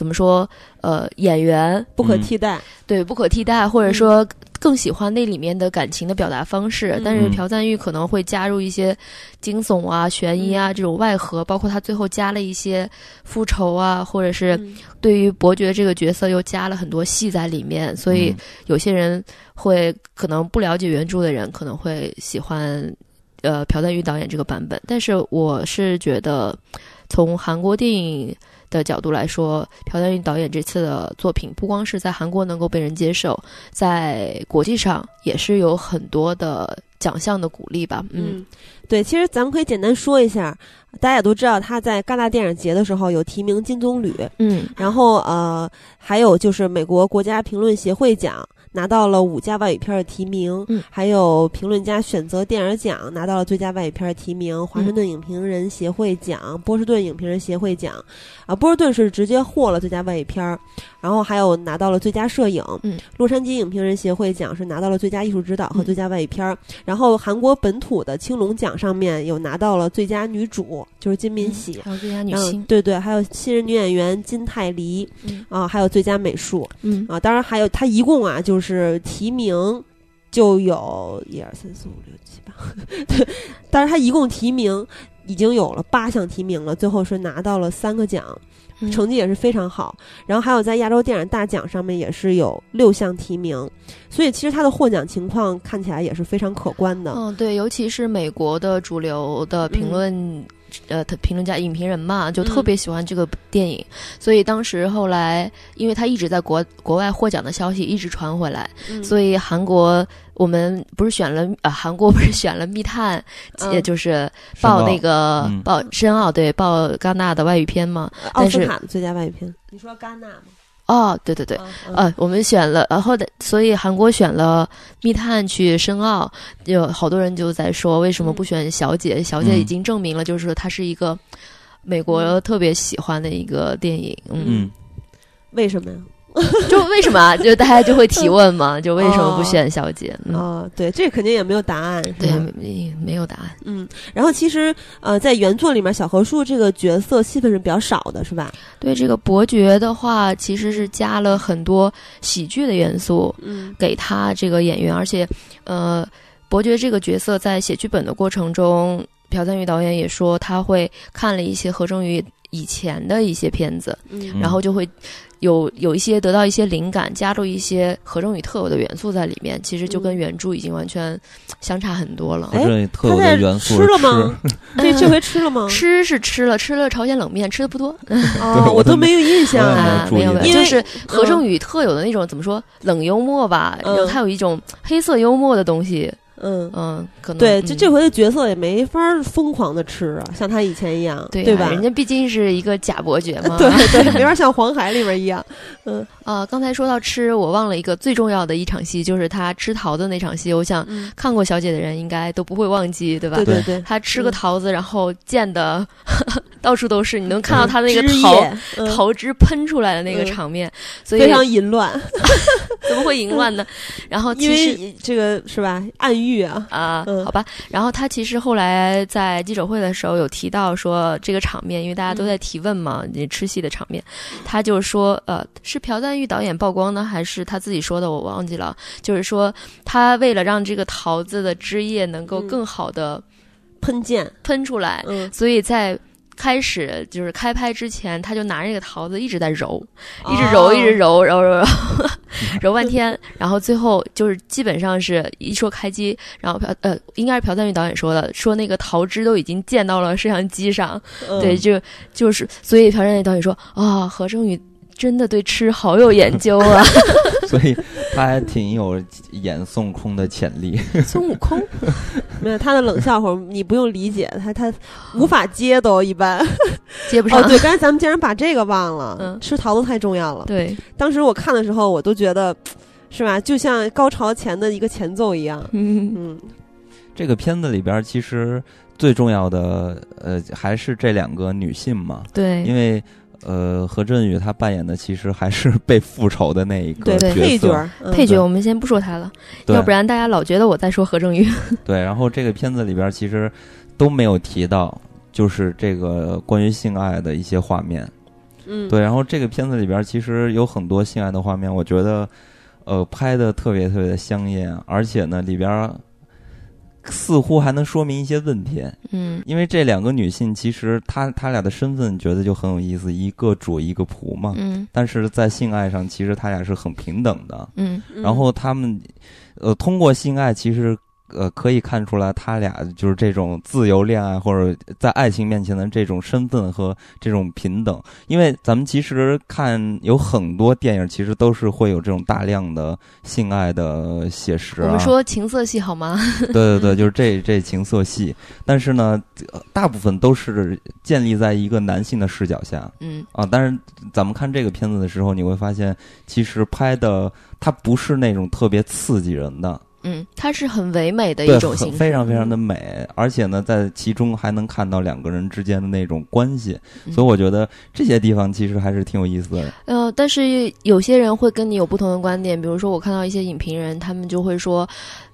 怎么说，呃，演员不可替代，对，不可替代，或者说。更喜欢那里面的感情的表达方式，但是朴赞玉可能会加入一些惊悚啊、悬疑啊这种外核，包括他最后加了一些复仇啊，或者是对于伯爵这个角色又加了很多戏在里面，所以有些人会可能不了解原著的人可能会喜欢呃朴赞玉导演这个版本，但是我是觉得从韩国电影。的角度来说，朴赞郁导演这次的作品不光是在韩国能够被人接受，在国际上也是有很多的奖项的鼓励吧。嗯，对，其实咱们可以简单说一下，大家也都知道他在戛纳电影节的时候有提名金棕榈，嗯，然后呃，还有就是美国国家评论协会奖。拿到了五家外语片的提名，嗯，还有评论家选择电影奖拿到了最佳外语片的提名，华盛顿影评人协会奖、波士顿影评人协会奖，啊，波士顿是直接获了最佳外语片，然后还有拿到了最佳摄影，嗯，洛杉矶影评人协会奖是拿到了最佳艺术指导和最佳外语片儿，然后韩国本土的青龙奖上面有拿到了最佳女主，就是金敏喜，还有最佳女星，对对，还有新人女演员金泰梨，啊，还有最佳美术，嗯，啊，当然还有他一共啊就。是提名就有一二三四五六七八，对，但是他一共提名已经有了八项提名了，最后是拿到了三个奖，成绩也是非常好。然后还有在亚洲电影大奖上面也是有六项提名，所以其实他的获奖情况看起来也是非常可观的。嗯，对，尤其是美国的主流的评论。呃，他评论家、影评人嘛，就特别喜欢这个电影，所以当时后来，因为他一直在国国外获奖的消息一直传回来，所以韩国我们不是选了呃，韩国不是选了密探，也就是报那个报申奥对报戛纳的外语片嘛，奥斯卡的最佳外语片，你说戛纳吗？哦，对对对，呃，我们选了，然后的，所以韩国选了密探去申奥，有好多人就在说，为什么不选小姐？小姐已经证明了，就是它是一个美国特别喜欢的一个电影。嗯，为什么呀？<laughs> 就为什么？就大家就会提问嘛？<laughs> 就为什么不选小姐？啊，对，这肯定也没有答案，对，没没有答案。嗯，然后其实呃，在原作里面，小何树这个角色戏份是比较少的，是吧？对，这个伯爵的话，其实是加了很多喜剧的元素，嗯，给他这个演员，而且呃，伯爵这个角色在写剧本的过程中。朴赞玉导演也说他会看了一些何正宇以前的一些片子，然后就会。有有一些得到一些灵感，加入一些何正宇特有的元素在里面，其实就跟原著已经完全相差很多了。哎，特有的元素吃了吗？这 <laughs> 这回吃了吗？吃是吃了，吃了朝鲜冷面，吃的不多。<laughs> 哦，<laughs> 我都没有印象啊，没有，就是何正宇特有的那种怎么说冷幽默吧，然后他有一种黑色幽默的东西。嗯嗯，可能对，就这回的角色也没法疯狂的吃啊，像他以前一样，对吧？人家毕竟是一个假伯爵嘛，<laughs> 对对，没法像黄海里边一样。嗯啊，<laughs> 刚才说到吃，我忘了一个最重要的一场戏，就是他吃桃子那场戏。我想看过小姐的人应该都不会忘记，对吧？对对对，他吃个桃子，然后溅的到处都是，你能看到他那个桃桃汁喷出来的那个场面，所以非常淫乱。<laughs> 怎么会淫乱呢？然后因为这个是吧？暗喻啊啊，好吧。然后他其实后来在记者会的时候有提到说，这个场面，因为大家都在提问嘛，你吃戏的场面，他就说，呃，是朴赞玉导演曝光呢，还是他自己说的？我忘记了。就是说，他为了让这个桃子的汁液能够更好的喷溅喷出来，所以在。开始就是开拍之前，他就拿着那个桃子一直在揉，一直揉，一直揉，<laughs> 揉揉揉，揉半天，然后最后就是基本上是一说开机，然后朴呃应该是朴赞玉导演说的，说那个桃汁都已经溅到了摄像机上，对，就就是所以朴赞玉导演说啊，何正宇。真的对吃好有研究啊，<laughs> 所以他还挺有演孙悟空的潜力。孙悟空 <laughs> 没有他的冷笑话，你不用理解他，他无法接都一般接不上。对，刚才咱们竟然把这个忘了，嗯吃桃子太重要了。对，当时我看的时候，我都觉得是吧，就像高潮前的一个前奏一样。<laughs> 嗯嗯，这个片子里边其实最重要的呃还是这两个女性嘛。对，因为。呃，何振宇他扮演的其实还是被复仇的那一个配角，配角我们先不说他了，要不然大家老觉得我在说何振宇。<laughs> 对，然后这个片子里边其实都没有提到，就是这个关于性爱的一些画面。嗯，对，然后这个片子里边其实有很多性爱的画面，我觉得呃拍的特别特别的香艳，而且呢里边。似乎还能说明一些问题，嗯，因为这两个女性其实她她俩的身份觉得就很有意思，一个主一个仆嘛，嗯，但是在性爱上其实她俩是很平等的，嗯，然后他们呃通过性爱其实。呃，可以看出来，他俩就是这种自由恋爱，或者在爱情面前的这种身份和这种平等。因为咱们其实看有很多电影，其实都是会有这种大量的性爱的写实。我们说情色戏好吗？对对对，就是这这情色戏。但是呢，大部分都是建立在一个男性的视角下。嗯啊，但是咱们看这个片子的时候，你会发现，其实拍的它不是那种特别刺激人的。嗯，它是很唯美的一种形式，非常非常的美，而且呢，在其中还能看到两个人之间的那种关系，所以我觉得这些地方其实还是挺有意思的。呃，但是有些人会跟你有不同的观点，比如说我看到一些影评人，他们就会说，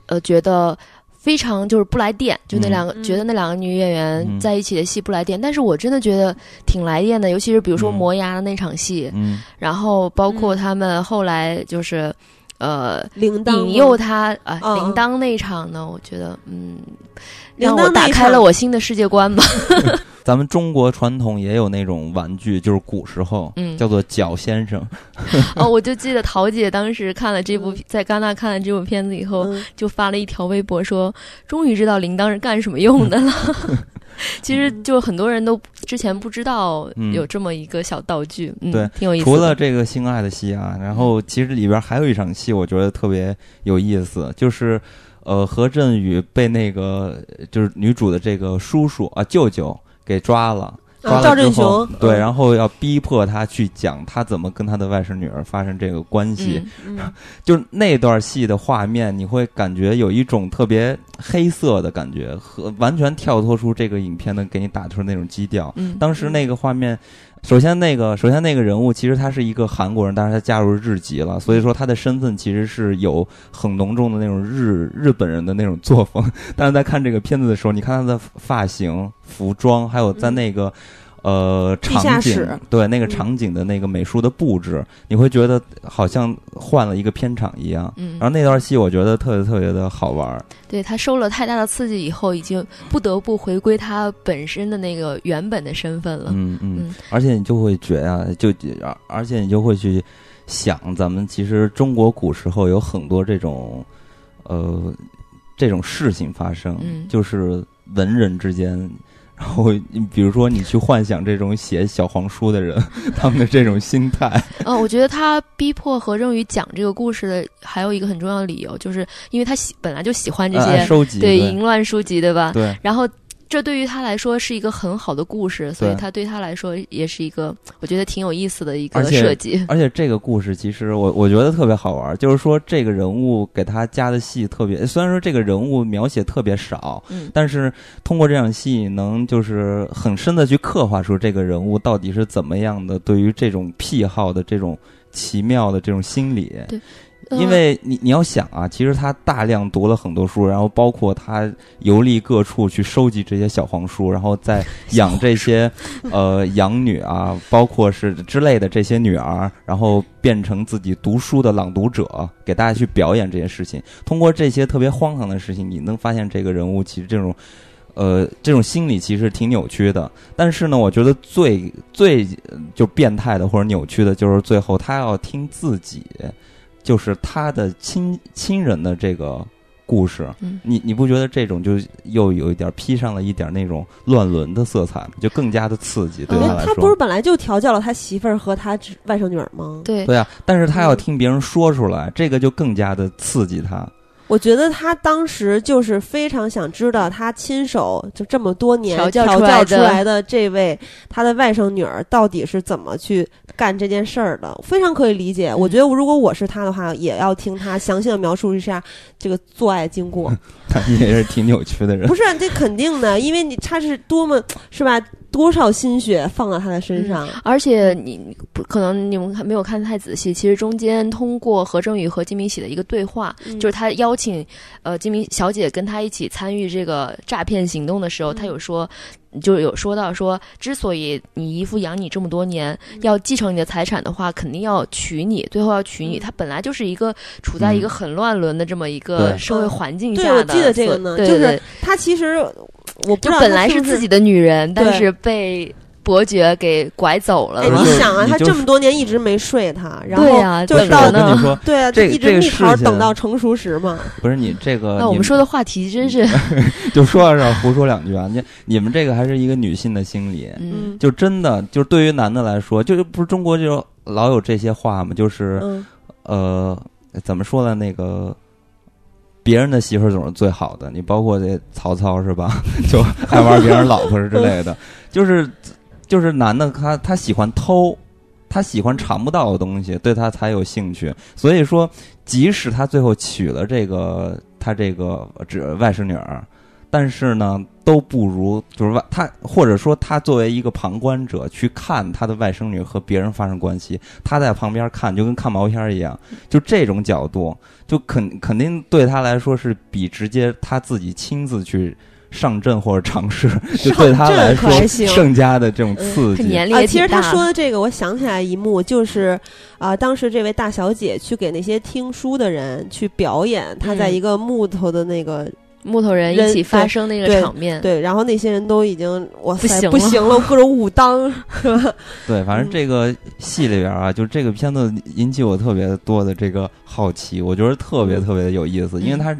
呃，觉得非常就是不来电，就那两个觉得那两个女演员在一起的戏不来电，但是我真的觉得挺来电的，尤其是比如说磨牙的那场戏，嗯，然后包括他们后来就是。呃，铃铛引诱他啊，铃铛那场呢，我觉得嗯，让我打开了我新的世界观吧。<laughs> 咱们中国传统也有那种玩具，就是古时候，嗯，叫做脚先生。<laughs> 哦，我就记得桃姐当时看了这部，在戛纳看了这部片子以后，就发了一条微博说：“终于知道铃铛是干什么用的了。<laughs> ” <laughs> 其实就很多人都之前不知道有这么一个小道具，对，挺有意思。除了这个性爱的戏啊，然后其实里边还有一场戏，我觉得特别有意思，就是呃何振宇被那个就是女主的这个叔叔啊舅舅给抓了。赵振雄对，然后要逼迫他去讲他怎么跟他的外甥女儿发生这个关系，<laughs> 就是那段戏的画面，你会感觉有一种特别黑色的感觉，和完全跳脱出这个影片的给你打出那种基调。当时那个画面，首先那个首先那个人物其实他是一个韩国人，但是他加入日籍了，所以说他的身份其实是有很浓重的那种日日本人的那种作风。<laughs> 但是在看这个片子的时候，你看他的发型、服装，还有在那个。呃场景，对那个场景的那个美术的布置，你会觉得好像换了一个片场一样。嗯，然后那段戏我觉得特别特别的好玩。对他受了太大的刺激以后，已经不得不回归他本身的那个原本的身份了。嗯嗯，而且你就会觉啊，就而而且你就会去想，咱们其实中国古时候有很多这种呃这种事情发生，就是文人之间。然后你比如说，你去幻想这种写小黄书的人，他们的这种心态。嗯，<laughs> 我觉得他逼迫何正宇讲这个故事的还有一个很重要的理由，就是因为他喜本来就喜欢这些收集对淫乱书籍，对吧？对。然后。这对于他来说是一个很好的故事，所以他对他来说也是一个我觉得挺有意思的一个设计。而且这个故事其实我我觉得特别好玩，就是说这个人物给他加的戏特别，虽然说这个人物描写特别少，嗯，但是通过这场戏能就是很深的去刻画出这个人物到底是怎么样的，对于这种癖好的这种奇妙的这种心理。对。因为你你要想啊，其实他大量读了很多书，然后包括他游历各处去收集这些小黄书，然后再 <laughs> 养这些呃养女啊，包括是之类的这些女儿，然后变成自己读书的朗读者，给大家去表演这些事情。通过这些特别荒唐的事情，你能发现这个人物其实这种呃这种心理其实挺扭曲的。但是呢，我觉得最最就变态的或者扭曲的就是最后他要听自己。就是他的亲亲人的这个故事，你你不觉得这种就又有一点披上了一点那种乱伦的色彩，就更加的刺激对他来说。他不是本来就调教了他媳妇儿和他外甥女儿吗？对对啊，但是他要听别人说出来，这个就更加的刺激他。我觉得他当时就是非常想知道，他亲手就这么多年调教出来的这位他的外甥女儿到底是怎么去干这件事儿的，非常可以理解。我觉得如果我是他的话，也要听他详细的描述一下这个做爱经过。<laughs> 他也是挺扭曲的人。不是，这肯定的，因为你他是多么是吧？多少心血放到他的身上，而且你不可能你们没有看太仔细。其实中间通过何正宇和金明喜的一个对话，就是他邀请呃金明小姐跟他一起参与这个诈骗行动的时候，他有说，就有说到说，之所以你姨父养你这么多年，要继承你的财产的话，肯定要娶你，最后要娶你。他本来就是一个处在一个很乱伦的这么一个社会环境下的。对，我记得这个呢，就是他其实。我不就本来是自己的女人，但是被伯爵给拐走了。你想啊，他这么多年一直没睡他，然后就到那，对啊，就一直蜜桃等到成熟时嘛。不是你这个，那我们说的话题真是 <laughs> 就说到这胡说两句啊！你你们这个还是一个女性的心理，嗯，就真的就是对于男的来说，就是不是中国就老有这些话嘛？就是呃，怎么说呢？那个。别人的媳妇儿总是最好的，你包括这曹操是吧？<laughs> 就爱玩别人老婆之类的，就是就是男的他他喜欢偷，他喜欢尝不到的东西，对他才有兴趣。所以说，即使他最后娶了这个他这个这外甥女儿。但是呢，都不如就是外他，或者说他作为一个旁观者去看他的外甥女和别人发生关系，他在旁边看就跟看毛片一样，就这种角度，就肯肯定对他来说是比直接他自己亲自去上阵或者尝试，<laughs> 就对他来说更加的这种刺激。啊，其实他说的这个，我想起来一幕，就是啊，当时这位大小姐去给那些听书的人去表演，她在一个木头的那个。木头人一起发生那个场面，对，然后那些人都已经哇塞不行了，各种武当是吧？<laughs> 对，反正这个戏里边啊，就这个片子引起我特别多的这个好奇，我觉得特别特别的有意思，因为它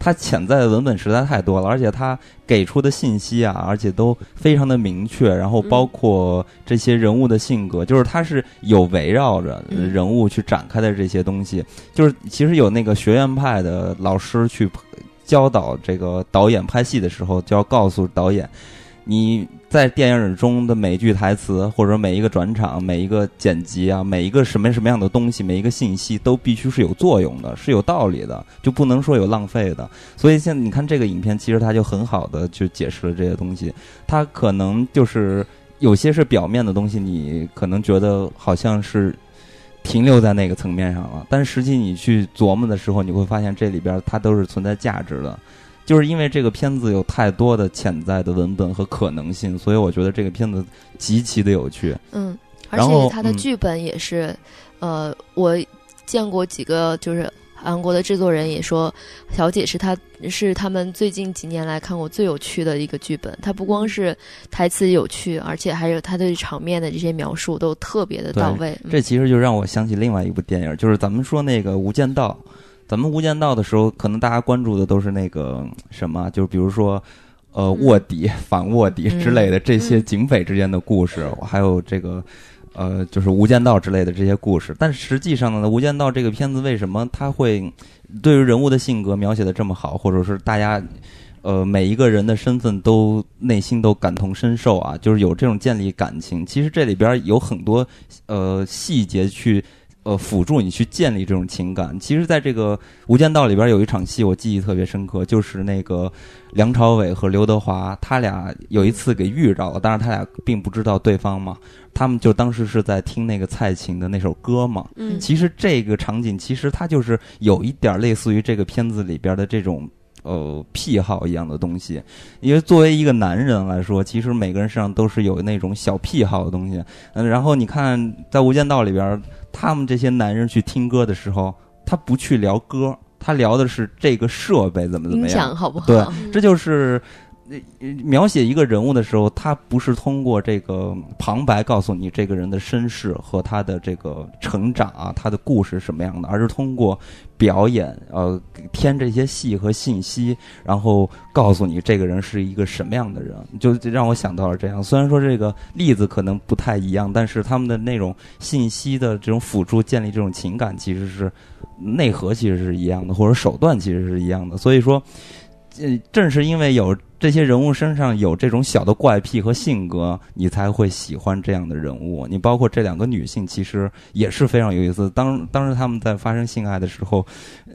它潜在的文本实在太多了，而且它给出的信息啊，而且都非常的明确，然后包括这些人物的性格，就是它是有围绕着人物去展开的这些东西，就是其实有那个学院派的老师去。教导这个导演拍戏的时候，就要告诉导演，你在电影中的每一句台词，或者每一个转场、每一个剪辑啊，每一个什么什么样的东西，每一个信息都必须是有作用的，是有道理的，就不能说有浪费的。所以现在你看这个影片，其实它就很好的去解释了这些东西。它可能就是有些是表面的东西，你可能觉得好像是。停留在那个层面上了，但实际你去琢磨的时候，你会发现这里边它都是存在价值的。就是因为这个片子有太多的潜在的文本和可能性，所以我觉得这个片子极其的有趣。嗯，而且它的剧本也是，呃，我见过几个就是。韩国的制作人也说，《小姐》是他是他们最近几年来看过最有趣的一个剧本。它不光是台词有趣，而且还有它对场面的这些描述都特别的到位。这其实就让我想起另外一部电影，就是咱们说那个《无间道》。咱们《无间道》的时候，可能大家关注的都是那个什么，就是比如说，呃，卧底、<laughs> 反卧底之类的这些警匪之间的故事，还有这个。呃，就是《无间道》之类的这些故事，但实际上呢，《无间道》这个片子为什么它会对于人物的性格描写的这么好，或者是大家呃每一个人的身份都内心都感同身受啊，就是有这种建立感情。其实这里边有很多呃细节去。呃，辅助你去建立这种情感。其实，在这个《无间道》里边有一场戏，我记忆特别深刻，就是那个梁朝伟和刘德华，他俩有一次给遇着了，但是他俩并不知道对方嘛。他们就当时是在听那个蔡琴的那首歌嘛。嗯。其实这个场景，其实它就是有一点类似于这个片子里边的这种呃癖好一样的东西。因为作为一个男人来说，其实每个人身上都是有那种小癖好的东西。嗯。然后你看，在《无间道》里边。他们这些男人去听歌的时候，他不去聊歌，他聊的是这个设备怎么怎么样，好不好？对，这就是。描写一个人物的时候，他不是通过这个旁白告诉你这个人的身世和他的这个成长啊，他的故事什么样的，而是通过表演，呃，添这些戏和信息，然后告诉你这个人是一个什么样的人，就让我想到了这样。虽然说这个例子可能不太一样，但是他们的那种信息的这种辅助建立这种情感，其实是内核其实是一样的，或者手段其实是一样的。所以说，正是因为有。这些人物身上有这种小的怪癖和性格，你才会喜欢这样的人物。你包括这两个女性，其实也是非常有意思。当当时他们在发生性爱的时候，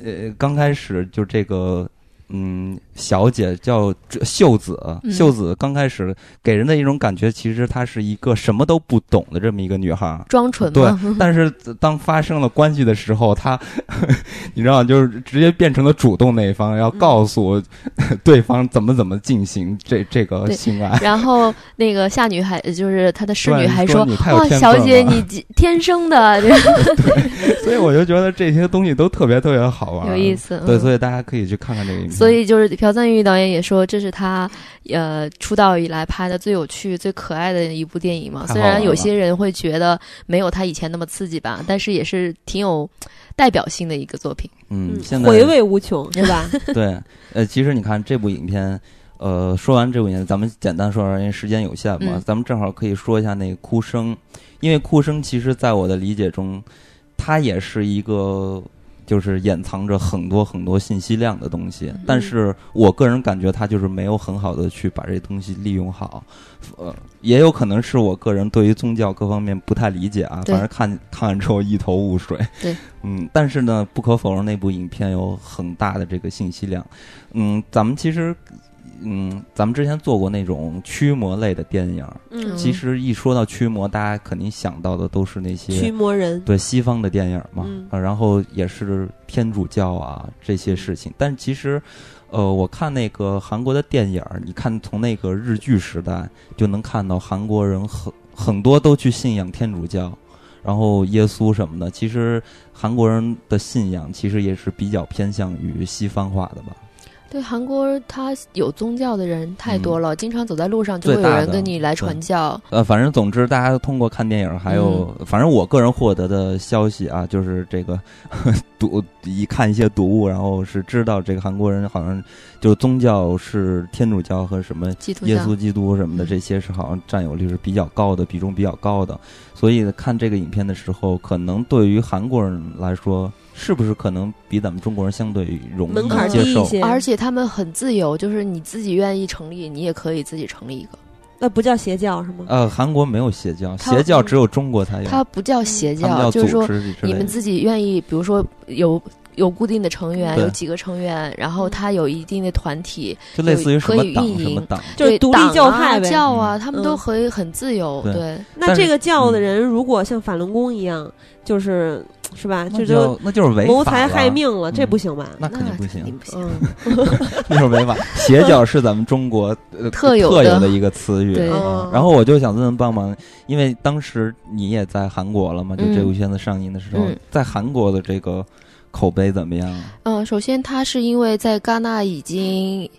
呃，刚开始就这个。嗯，小姐叫秀子，秀子刚开始给人的一种感觉，其实她是一个什么都不懂的这么一个女孩，装纯。对，但是当发生了关系的时候，她，<laughs> 你知道，就是直接变成了主动那一方，要告诉 <laughs> 对方怎么怎么进行这这个性爱。然后那个夏女还就是她的侍女还说：“哇，小姐你天生的。<laughs> ”对所以我就觉得这些东西都特别特别好玩，有意思。对，所以大家可以去看看这个影片。所以就是朴赞玉导演也说，这是他呃出道以来拍的最有趣、最可爱的一部电影嘛。虽然有些人会觉得没有他以前那么刺激吧，但是也是挺有代表性的一个作品。嗯，现在回味无穷是吧？<laughs> 对，呃，其实你看这部影片，呃，说完这部影片，咱们简单说说，因为时间有限嘛，咱们正好可以说一下那个哭声，因为哭声其实在我的理解中，它也是一个。就是掩藏着很多很多信息量的东西，但是我个人感觉他就是没有很好的去把这东西利用好，呃，也有可能是我个人对于宗教各方面不太理解啊，反正看看完之后一头雾水。对，嗯，但是呢，不可否认那部影片有很大的这个信息量，嗯，咱们其实。嗯，咱们之前做过那种驱魔类的电影，嗯，其实一说到驱魔，大家肯定想到的都是那些驱魔人，对西方的电影嘛，啊，然后也是天主教啊这些事情。但其实，呃，我看那个韩国的电影，你看从那个日剧时代就能看到韩国人很很多都去信仰天主教，然后耶稣什么的。其实韩国人的信仰其实也是比较偏向于西方化的吧。对韩国，他有宗教的人太多了，经常走在路上就会有人跟你来传教。呃，反正总之，大家通过看电影，还有反正我个人获得的消息啊，就是这个 <laughs> 读一看一些读物，然后是知道这个韩国人好像就宗教是天主教和什么耶稣基督什么的这些是好像占有率是比较高的，比重比较高的。所以看这个影片的时候，可能对于韩国人来说。是不是可能比咱们中国人相对容易门槛接受？而且他们很自由，就是你自己愿意成立，你也可以自己成立一个。那不叫邪教是吗？呃，韩国没有邪教，邪教只有中国才有。它不叫邪教，就是说你们自己愿意，比如说有有固定的成员，有几个成员，然后他有一定的团体，就类似于可以运营，就是独立教派呗，教啊，他们都可以很自由。对，那这个教的人如果像法轮功一样，就是是吧？这就那就是违谋财害命了，这不行吧？那肯定不行，不行。那是违法。邪教是咱们中国 <laughs> 特有特有的一个词语。然后我就想问问棒棒，因为当时你也在韩国了嘛？就这部片子上映的时候，在韩国的这个。口碑怎么样？嗯，首先它是因为在戛纳已经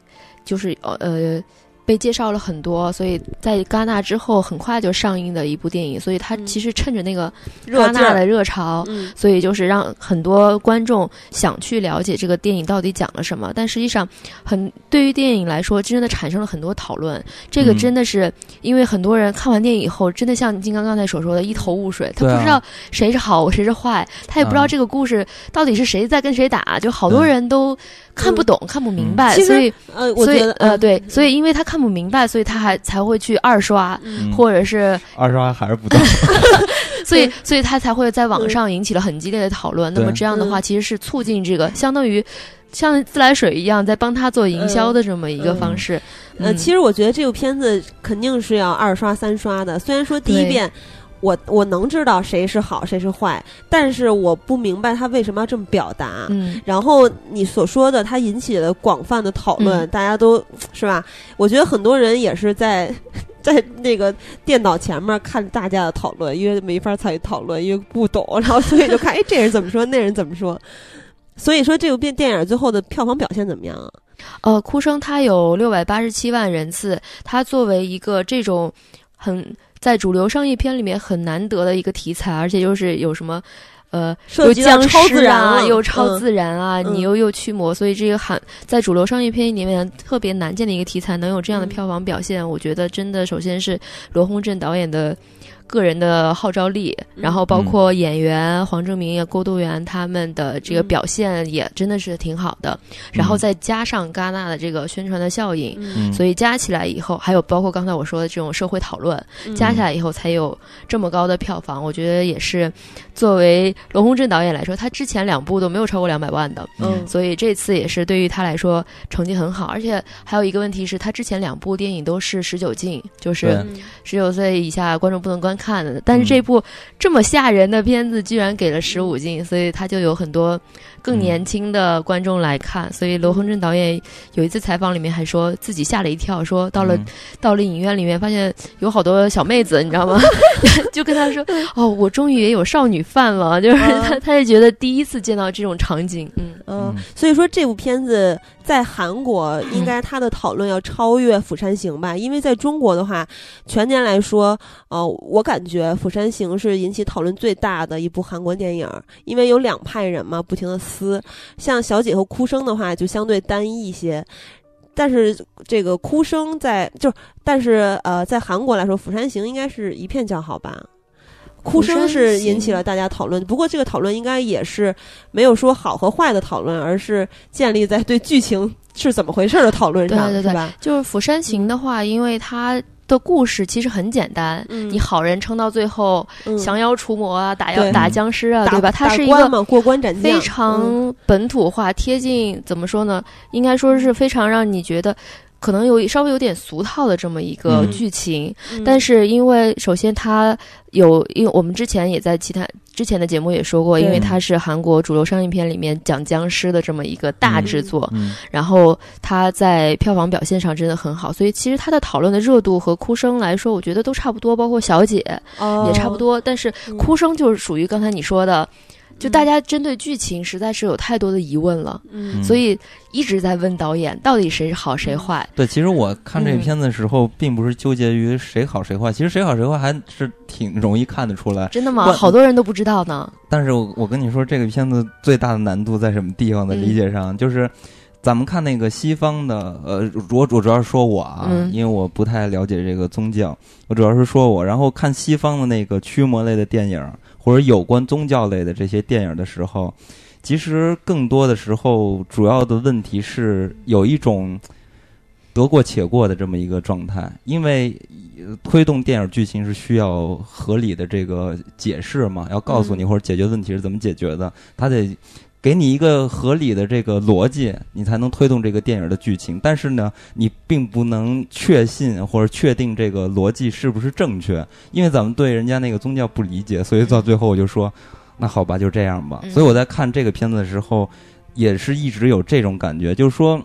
就是呃。被介绍了很多，所以在戛纳之后很快就上映的一部电影，所以它其实趁着那个戛纳的热潮，所以就是让很多观众想去了解这个电影到底讲了什么。但实际上，很对于电影来说，真的产生了很多讨论。这个真的是因为很多人看完电影以后，真的像金刚刚才所说的，一头雾水，他不知道谁是好谁是坏，他也不知道这个故事到底是谁在跟谁打，就好多人都。看不懂，看不明白，所以呃，所以呃，对，所以因为他看不明白，所以他还才会去二刷，或者是二刷还是不懂，<laughs> 所以所以他才会在网上引起了很激烈的讨论。那么这样的话，其实是促进这个，相当于像自来水一样，在帮他做营销的这么一个方式。呃，其实我觉得这部片子肯定是要二刷三刷的。虽然说第一遍。我我能知道谁是好谁是坏，但是我不明白他为什么要这么表达。嗯，然后你所说的，他引起了广泛的讨论，大家都是吧？我觉得很多人也是在在那个电脑前面看大家的讨论，因为没法参与讨论，因为不懂，然后所以就看哎这人怎么说，那人怎么说。所以说这部电电影最后的票房表现怎么样啊？呃，哭声它有六百八十七万人次，它作为一个这种很。在主流商业片里面很难得的一个题材，而且又是有什么，呃，又僵尸啊，又超自然啊，你又又驱魔，所以这个很在主流商业片里面特别难见的一个题材，能有这样的票房表现，我觉得真的首先是罗洪镇导演的。个人的号召力，然后包括演员黄正明、郭度元他们的这个表现也真的是挺好的，然后再加上戛纳的这个宣传的效应，所以加起来以后，还有包括刚才我说的这种社会讨论，加起来以后才有这么高的票房。我觉得也是作为罗洪镇导演来说，他之前两部都没有超过两百万的，嗯，所以这次也是对于他来说成绩很好。而且还有一个问题是他之前两部电影都是十九禁，就是十九岁以下观众不能观。看的，但是这部这么吓人的片子居然给了十五禁，所以他就有很多更年轻的观众来看。所以罗恒镇导演有一次采访里面还说自己吓了一跳，说到了到了影院里面发现有好多小妹子，你知道吗？<laughs> 就跟他说：“哦，我终于也有少女范了。”就是他，他就觉得第一次见到这种场景。嗯嗯，所以说这部片子在韩国应该他的讨论要超越《釜山行》吧？因为在中国的话，全年来说，呃，我。感觉《釜山行》是引起讨论最大的一部韩国电影，因为有两派人嘛，不停的撕。像小姐和哭声的话，就相对单一一些。但是这个哭声在就，但是呃，在韩国来说，《釜山行》应该是一片叫好吧？哭声是引起了大家讨论，不过这个讨论应该也是没有说好和坏的讨论，而是建立在对剧情是怎么回事的讨论上，对对对，就是《釜山行》的话，因为它。的故事其实很简单，你好人撑到最后，降妖除魔啊，打妖打僵尸啊，对吧？它是一个过关斩将，非常本土化、贴近，怎么说呢？应该说是非常让你觉得。可能有稍微有点俗套的这么一个剧情，但是因为首先它有，因为我们之前也在其他之前的节目也说过，因为它是韩国主流商业片里面讲僵尸的这么一个大制作，然后它在票房表现上真的很好，所以其实它的讨论的热度和哭声来说，我觉得都差不多，包括小姐也差不多，但是哭声就是属于刚才你说的。就大家针对剧情实在是有太多的疑问了，嗯，所以一直在问导演到底谁是好谁坏。对，其实我看这片子的时候，并不是纠结于谁好谁坏，其实谁好谁坏还是挺容易看得出来。真的吗？好多人都不知道呢。但是我我跟你说，这个片子最大的难度在什么地方的理解上，就是咱们看那个西方的，呃，我我主要是说我啊，因为我不太了解这个宗教，我主要是说我，然后看西方的那个驱魔类的电影。或者有关宗教类的这些电影的时候，其实更多的时候，主要的问题是有一种得过且过的这么一个状态，因为推动电影剧情是需要合理的这个解释嘛，要告诉你或者解决问题是怎么解决的，他得。给你一个合理的这个逻辑，你才能推动这个电影的剧情。但是呢，你并不能确信或者确定这个逻辑是不是正确，因为咱们对人家那个宗教不理解，所以到最后我就说，那好吧，就这样吧。所以我在看这个片子的时候，也是一直有这种感觉，就是说，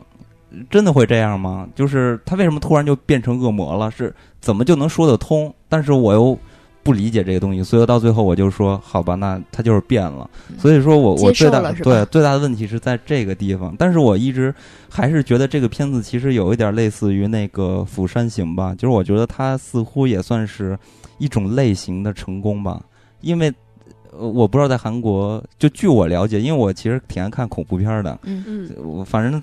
真的会这样吗？就是他为什么突然就变成恶魔了？是怎么就能说得通？但是我又。不理解这个东西，所以到最后我就说好吧，那他就是变了。所以说我我最大对最大的问题是在这个地方，但是我一直还是觉得这个片子其实有一点类似于那个《釜山行》吧，就是我觉得它似乎也算是一种类型的成功吧。因为我不知道在韩国，就据我了解，因为我其实挺爱看恐怖片的，嗯嗯，我反正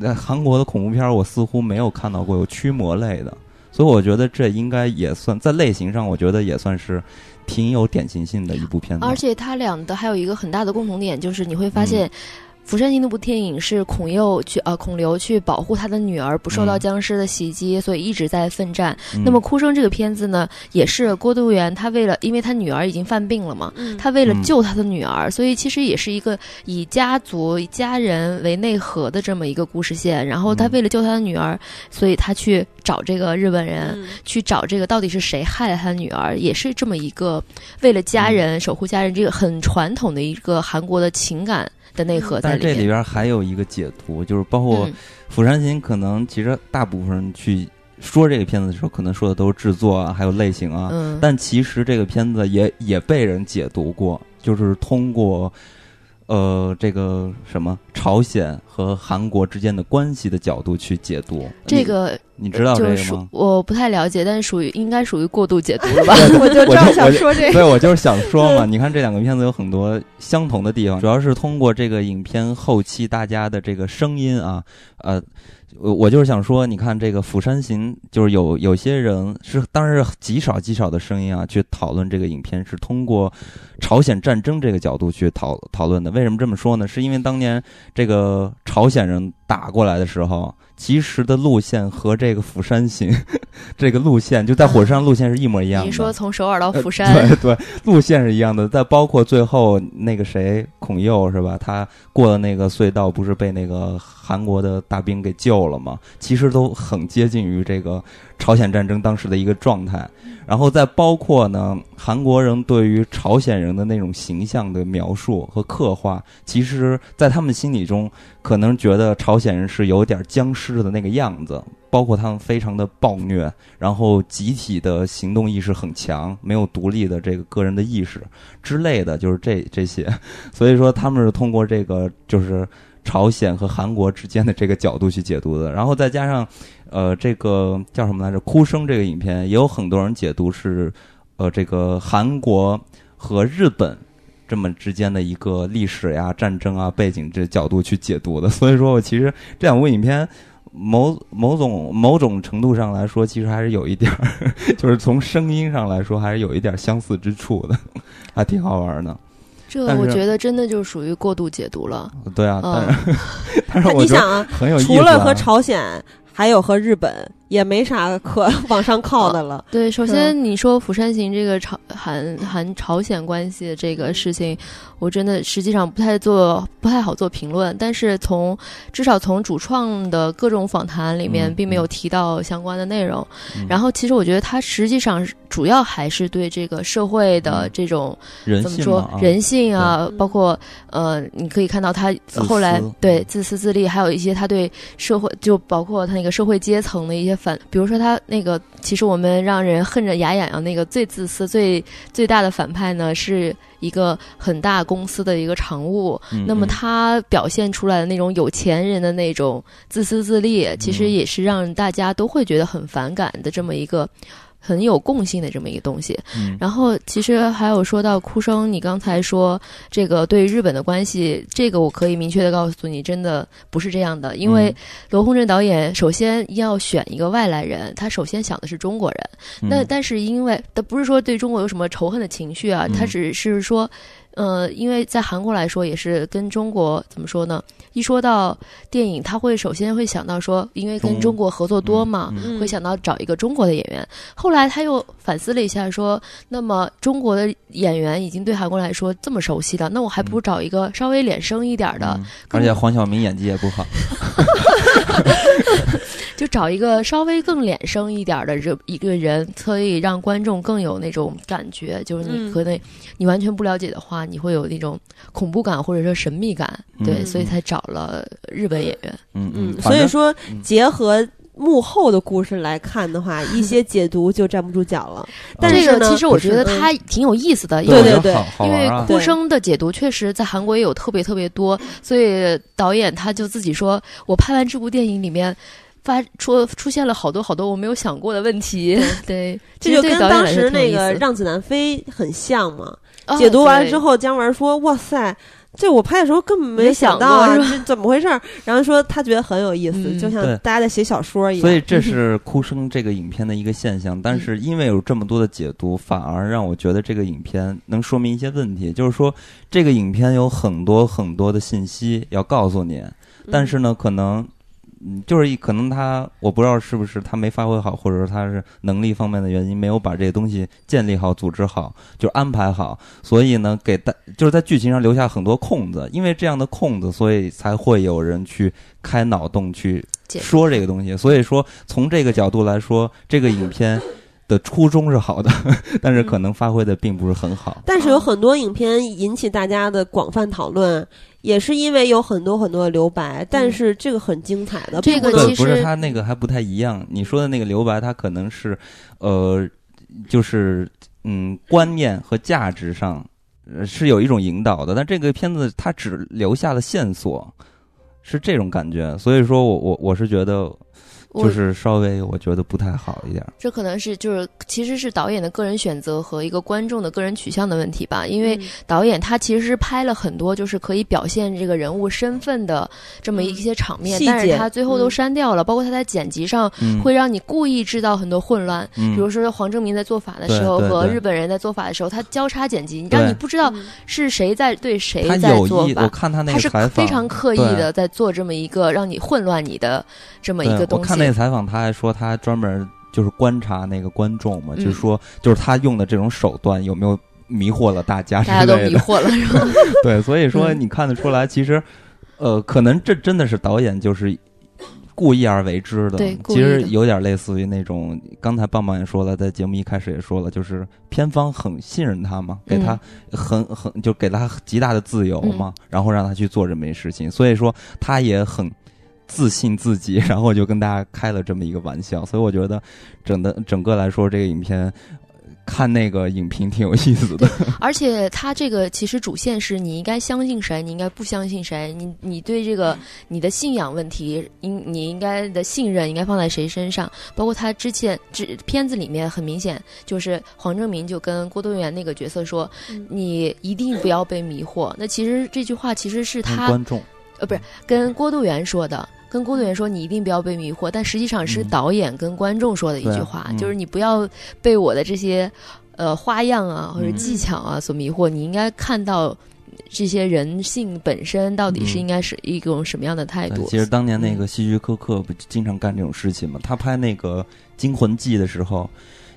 在韩国的恐怖片，我似乎没有看到过有驱魔类的。所以我觉得这应该也算在类型上，我觉得也算是挺有典型性的一部片子。而且它俩的还有一个很大的共同点，就是你会发现。《釜山行》那部电影是孔佑去呃孔刘去保护他的女儿不受到僵尸的袭击，所以一直在奋战。那么《哭声》这个片子呢，也是郭度元他为了因为他女儿已经犯病了嘛，他为了救他的女儿，所以其实也是一个以家族家人为内核的这么一个故事线。然后他为了救他的女儿，所以他去找这个日本人，去找这个到底是谁害了他的女儿，也是这么一个为了家人守护家人这个很传统的一个韩国的情感。的内核在里但这里边还有一个解读，就是包括《釜山行》，可能其实大部分人去说这个片子的时候，可能说的都是制作啊，还有类型啊。嗯。但其实这个片子也也被人解读过，就是通过。呃，这个什么朝鲜和韩国之间的关系的角度去解读这个，你知道这个吗？我不太了解，但是属于应该属于过度解读了吧？<laughs> 我就正想说这个，对，我就是想说嘛。<laughs> 你看这两个片子有很多相同的地方，主要是通过这个影片后期大家的这个声音啊，呃。我我就是想说，你看这个《釜山行》，就是有有些人是，当然是极少极少的声音啊，去讨论这个影片，是通过朝鲜战争这个角度去讨讨论的。为什么这么说呢？是因为当年这个朝鲜人打过来的时候。其实的路线和这个釜山行 <laughs> 这个路线就在火车上路线是一模一样的。你说从首尔到釜山，<laughs> 对对，路线是一样的。再包括最后那个谁孔佑是吧？他过的那个隧道不是被那个韩国的大兵给救了吗？其实都很接近于这个朝鲜战争当时的一个状态。然后再包括呢，韩国人对于朝鲜人的那种形象的描述和刻画，其实，在他们心里中，可能觉得朝鲜人是有点僵尸的那个样子，包括他们非常的暴虐，然后集体的行动意识很强，没有独立的这个个人的意识之类的，就是这这些。<laughs> 所以说，他们是通过这个就是朝鲜和韩国之间的这个角度去解读的，然后再加上。呃，这个叫什么来着？哭声这个影片也有很多人解读是，呃，这个韩国和日本这么之间的一个历史呀、战争啊背景这角度去解读的。<laughs> 所以说我其实这两部影片，某某种某种程度上来说，其实还是有一点儿，<laughs> 就是从声音上来说，还是有一点相似之处的，<laughs> 还挺好玩的。这我觉得真的就属于过度解读了。对啊，但是但是我你想啊，很有意思。除了和朝鲜。还有和日本也没啥可往上靠的了。<laughs> 对，首先你说《釜山行》这个朝韩韩朝鲜关系的这个事情。我真的实际上不太做不太好做评论，但是从至少从主创的各种访谈里面，并没有提到相关的内容。然后，其实我觉得他实际上主要还是对这个社会的这种怎么说人性啊，包括呃，你可以看到他后来对自私自利，还有一些他对社会就包括他那个社会阶层的一些反，比如说他那个其实我们让人恨着牙痒痒那个最自私最最大的反派呢是。一个很大公司的一个常务，那么他表现出来的那种有钱人的那种自私自利，其实也是让大家都会觉得很反感的这么一个。很有共性的这么一个东西，然后其实还有说到哭声，你刚才说这个对日本的关系，这个我可以明确的告诉你，真的不是这样的。因为罗洪镇导演首先要选一个外来人，他首先想的是中国人。那但是因为他不是说对中国有什么仇恨的情绪啊，他只是说。呃，因为在韩国来说，也是跟中国怎么说呢？一说到电影，他会首先会想到说，因为跟中国合作多嘛，会想到找一个中国的演员。后来他又反思了一下，说，那么中国的演员已经对韩国来说这么熟悉了，那我还不如找一个稍微脸生一点的。而且黄晓明演技也不好。<laughs> <laughs> 就找一个稍微更脸生一点的人一个人，可以让观众更有那种感觉。就是你可能你完全不了解的话，你会有那种恐怖感或者说神秘感。对，所以才找了日本演员。嗯嗯。所以说，结合幕后的故事来看的话，一些解读就站不住脚了。但这个其实我觉得它挺有意思的。对对对，因为哭声的解读确实在韩国也有特别特别多，所以导演他就自己说：“我拍完这部电影里面。”发出出现了好多好多我没有想过的问题，对，<laughs> 这就跟当时那个《让子弹飞》很像嘛。解读完之后，姜文说：“哇塞，这我拍的时候根本没想到啊，这怎么回事？”然后说他觉得很有意思，就像大家在写小说一样。所以这是《哭声》这个影片的一个现象，<laughs> 但是因为有这么多的解读，反而让我觉得这个影片能说明一些问题。就是说，这个影片有很多很多的信息要告诉你，但是呢，可能。嗯，就是可能他，我不知道是不是他没发挥好，或者说他是能力方面的原因，没有把这些东西建立好、组织好，就安排好，所以呢，给大就是在剧情上留下很多空子，因为这样的空子，所以才会有人去开脑洞去说这个东西。所以说，从这个角度来说，这个影片的初衷是好的，<laughs> 但是可能发挥的并不是很好。但是有很多影片引起大家的广泛讨论。也是因为有很多很多的留白，但是这个很精彩的。这个其实不是他那个还不太一样。你说的那个留白，它可能是，呃，就是嗯，观念和价值上是有一种引导的。但这个片子它只留下了线索，是这种感觉。所以说我我我是觉得。就是稍微我觉得不太好一点，这可能是就是其实是导演的个人选择和一个观众的个人取向的问题吧。因为导演他其实是拍了很多就是可以表现这个人物身份的这么一些场面，但是他最后都删掉了。包括他在剪辑上会让你故意制造很多混乱，比如说黄正明在做法的时候和日本人在做法的时候，他交叉剪辑，让你不知道是谁在对谁在做法。我看他那个是非常刻意的在做这么一个让你混乱你的这么一个东西。那采访他还说，他专门就是观察那个观众嘛，就是说，就是他用的这种手段有没有迷惑了大家？大家都迷惑了，<laughs> 是吧？对，所以说你看得出来，其实，呃，可能这真的是导演就是故意而为之的。对，其实有点类似于那种，刚才棒棒也说了，在节目一开始也说了，就是片方很信任他嘛，给他很很就给他极大的自由嘛，然后让他去做这么一事情，所以说他也很。自信自己，<laughs> 然后我就跟大家开了这么一个玩笑，所以我觉得整的整个来说，这个影片看那个影评挺有意思的。<laughs> 而且它这个其实主线是你应该相信谁，你应该不相信谁，你你对这个你的信仰问题，应你应该的信任应该放在谁身上？包括他之前这片子里面很明显就是黄正明就跟郭多元那个角色说，你一定不要被迷惑。那其实这句话其实是他观众呃不是跟郭度元说的。跟工作人员说：“你一定不要被迷惑。”但实际上是导演跟观众说的一句话，就是你不要被我的这些呃花样啊或者技巧啊所迷惑。你应该看到这些人性本身到底是应该是一种什么样的态度。其实当年那个希区柯克不经常干这种事情嘛？他拍那个《惊魂记》的时候，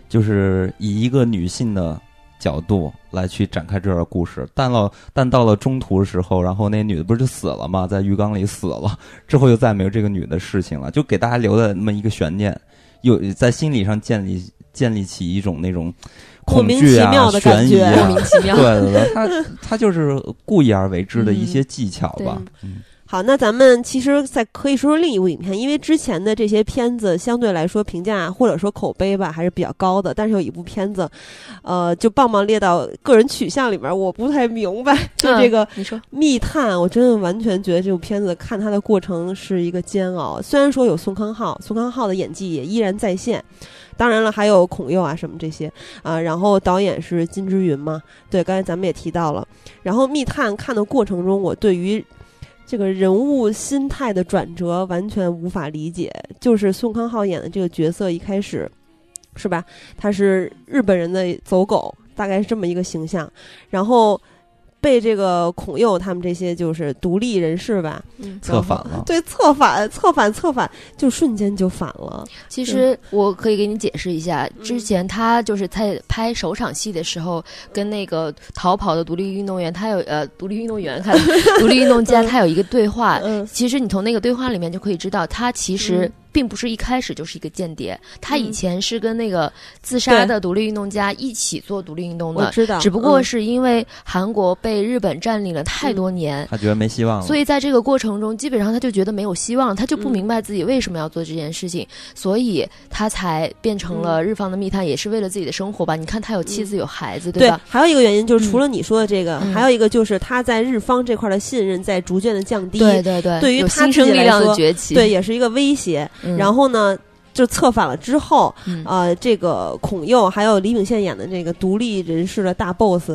就是以一个女性的。角度来去展开这段故事，但了但到了中途的时候，然后那女的不是就死了吗？在浴缸里死了，之后就再没有这个女的事情了，就给大家留了那么一个悬念，有在心理上建立 <laughs> 建立起一种那种恐惧啊、悬疑啊，<laughs> 对对对，他他就是故意而为之的一些技巧吧，嗯。好，那咱们其实再可以说说另一部影片，因为之前的这些片子相对来说评价或者说口碑吧还是比较高的，但是有一部片子，呃，就棒棒列到个人取向里面，我不太明白，就这个你说密探，我真的完全觉得这部片子看它的过程是一个煎熬。虽然说有宋康昊，宋康昊的演技也依然在线，当然了，还有孔佑啊什么这些啊，然后导演是金之云嘛，对，刚才咱们也提到了，然后密探看的过程中，我对于。这个人物心态的转折完全无法理解。就是宋康昊演的这个角色，一开始是吧？他是日本人的走狗，大概是这么一个形象。然后被这个孔佑他们这些就是独立人士吧，策反了。对，策反，策反，策反，就瞬间就反了。其实我可以给你解释一下，之前他就是在拍首场戏的时候，跟那个逃跑的独立运动员，他有呃，独立运动员，看独立运动家，<laughs> 他有一个对话。其实你从那个对话里面就可以知道，他其实。并不是一开始就是一个间谍，他以前是跟那个自杀的独立运动家一起做独立运动的，知道。只不过是因为韩国被日本占领了太多年，他觉得没希望了，所以在这个过程中，基本上他就觉得没有希望，他就不明白自己为什么要做这件事情，所以他才变成了日方的密探，也是为了自己的生活吧？你看他有妻子有孩子，对吧？还有一个原因就是，除了你说的这个，还有一个就是他在日方这块的信任在逐渐的降低，对对对，对于他新生力量的崛起，对，也是一个威胁。然后呢？就策反了之后，呃，这个孔佑还有李秉宪演的这个独立人士的大 boss，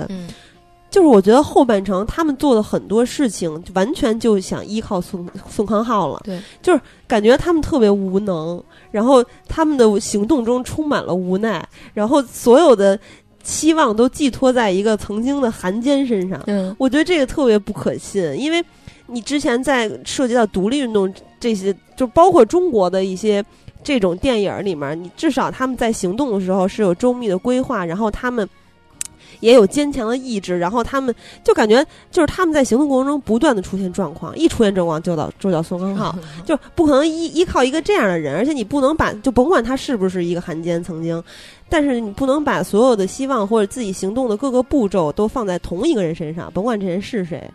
就是我觉得后半程他们做的很多事情，完全就想依靠宋宋康昊了。对，就是感觉他们特别无能，然后他们的行动中充满了无奈，然后所有的期望都寄托在一个曾经的韩奸身上。嗯，我觉得这个特别不可信，因为你之前在涉及到独立运动这些，就包括中国的一些。这种电影里面，你至少他们在行动的时候是有周密的规划，然后他们也有坚强的意志，然后他们就感觉就是他们在行动过程中不断的出现状况，一出现状况就到就叫宋康昊，就不可能依依靠一个这样的人，而且你不能把就甭管他是不是一个汉奸曾经，但是你不能把所有的希望或者自己行动的各个步骤都放在同一个人身上，甭管这人是谁。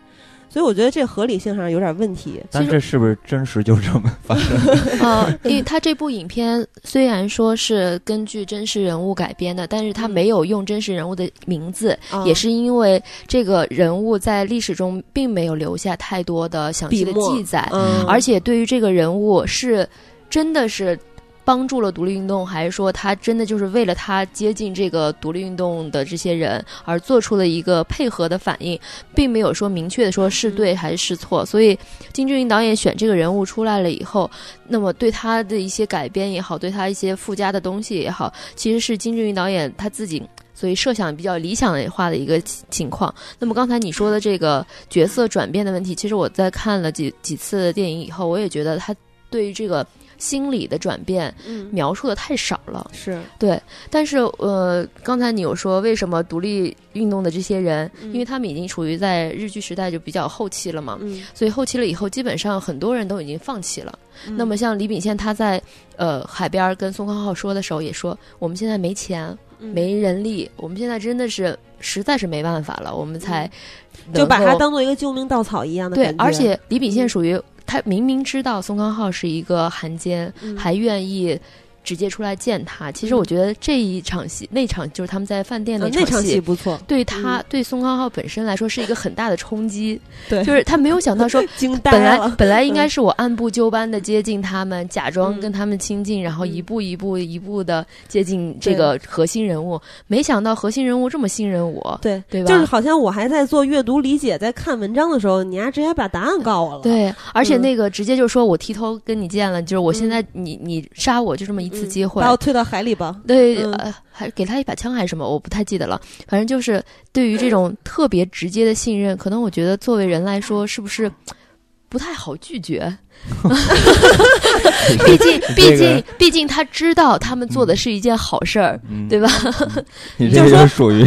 所以我觉得这合理性上有点问题。但这是不是真实就这么发生？啊，<laughs> <laughs> 因为他这部影片虽然说是根据真实人物改编的，但是他没有用真实人物的名字，也是因为这个人物在历史中并没有留下太多的详细的记载，而且对于这个人物是真的是。帮助了独立运动，还是说他真的就是为了他接近这个独立运动的这些人而做出了一个配合的反应，并没有说明确的说是对还是错。所以金志云导演选这个人物出来了以后，那么对他的一些改编也好，对他一些附加的东西也好，其实是金志云导演他自己所以设想比较理想化的一个情况。那么刚才你说的这个角色转变的问题，其实我在看了几几次电影以后，我也觉得他对于这个。心理的转变，描述的太少了。是对，但是呃，刚才你有说为什么独立运动的这些人，因为他们已经处于在日剧时代就比较后期了嘛，所以后期了以后，基本上很多人都已经放弃了。那么像李秉宪他在呃海边跟宋康昊说的时候也说，我们现在没钱，没人力，我们现在真的是实在是没办法了，我们才就把它当做一个救命稻草一样的。对，而且李秉宪属于。他明明知道宋康昊是一个汉奸，还愿意。直接出来见他，其实我觉得这一场戏，那场就是他们在饭店那场戏不错。对他，对宋康昊本身来说是一个很大的冲击。对，就是他没有想到说，<laughs> 惊呆了。本来本来应该是我按部就班的接近他们，假装跟他们亲近，然后一步一步一步的接近这个核心人物。没想到核心人物这么信任我，对对吧？就是好像我还在做阅读理解，在看文章的时候，你还直接把答案告我了。对，而且那个直接就说我剃头跟你见了，就是我现在你你杀我就这么一次机会。到海里吧？对，呃，还给他一把枪还是什么？我不太记得了。反正就是对于这种特别直接的信任，可能我觉得作为人来说，是不是不太好拒绝？<laughs> 毕竟，毕竟，毕竟他知道他们做的是一件好事儿，对吧？你这就属于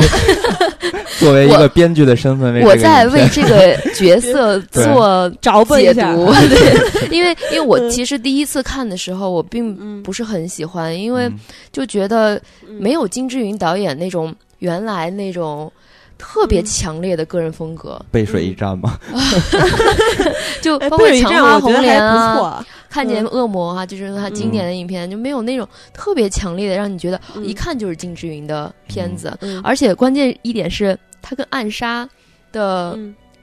<laughs> 作为一个编剧的身份，我在为这个角色 <laughs> 做着解读。对，因为因为我其实第一次看的时候，我并不是很喜欢，因为就觉得没有金志云导演那种原来那种。特别强烈的个人风格，背水一战吗？<laughs> 就包括《强花红莲》啊，看见恶魔啊，就是他经典的影片，就没有那种特别强烈的，让你觉得一看就是金志云的片子。而且关键一点是，他跟《暗杀》的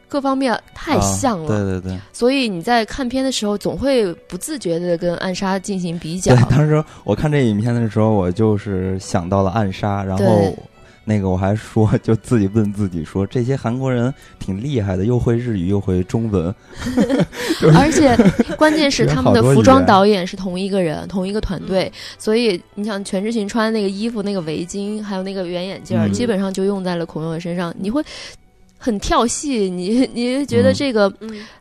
各方面太像了，对对对。所以你在看片的时候，总会不自觉的跟《暗杀》进行比较。对，当时我看这影片的时候，我就是想到了《暗杀》，然后。那个我还说，就自己问自己说，这些韩国人挺厉害的，又会日语又会中文，<laughs> 而且关键是他们的服装导演是同一个人，同一个团队，所以你想全智贤穿那个衣服、那个围巾，还有那个圆眼镜，基本上就用在了孔佑的身上，你会。很跳戏，你 <laughs> 你觉得这个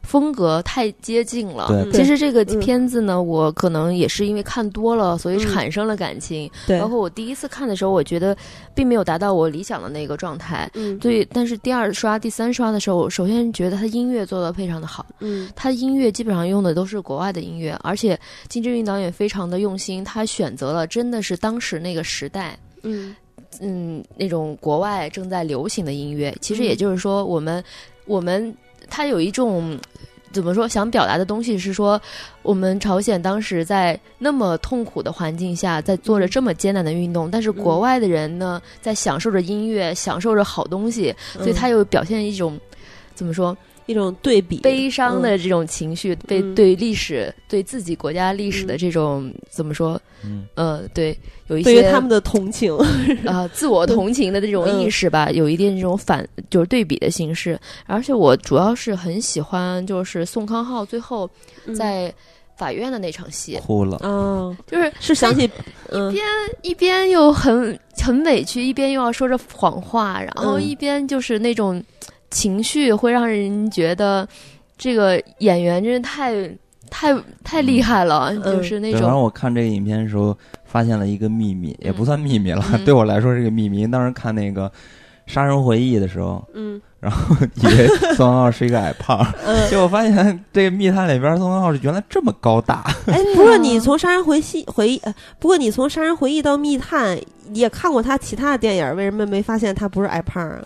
风格太接近了。对，其实这个片子呢，我可能也是因为看多了，所以产生了感情。对，包括我第一次看的时候，我觉得并没有达到我理想的那个状态。嗯，对。但是第二刷、第三刷的时候，首先觉得他音乐做的非常的好。嗯，他音乐基本上用的都是国外的音乐，而且金志云导演非常的用心，他选择了真的是当时那个时代。嗯。嗯，那种国外正在流行的音乐，其实也就是说，我们我们他有一种怎么说想表达的东西是说，我们朝鲜当时在那么痛苦的环境下，在做着这么艰难的运动，但是国外的人呢，在享受着音乐，享受着好东西，所以他又表现一种怎么说？一种对比，悲伤的这种情绪，被对历史、对自己国家历史的这种怎么说？嗯，呃，对，有一些他们的同情。<laughs> 啊，自我同情的这种意识吧，有一定这种反，就是对比的形式。而且我主要是很喜欢，就是宋康昊最后在法院的那场戏，哭了。嗯，就是是想起 <laughs> 一边一边又很很委屈，一边又要说着谎话，然后一边就是那种。情绪会让人觉得，这个演员真是太太太厉害了，就是那种。反正我看这个影片的时候，发现了一个秘密，也不算秘密了，对我来说是个秘密。当时看那个《杀人回忆》的时候，嗯，然后以为宋康昊是一个矮胖，<laughs> 结果发现这个密探里边宋康昊是原来这么高大。哎，<laughs> 不过你从《杀人回忆》回忆，不过你从《杀人回忆》到密探，也看过他其他的电影，为什么没发现他不是矮胖啊？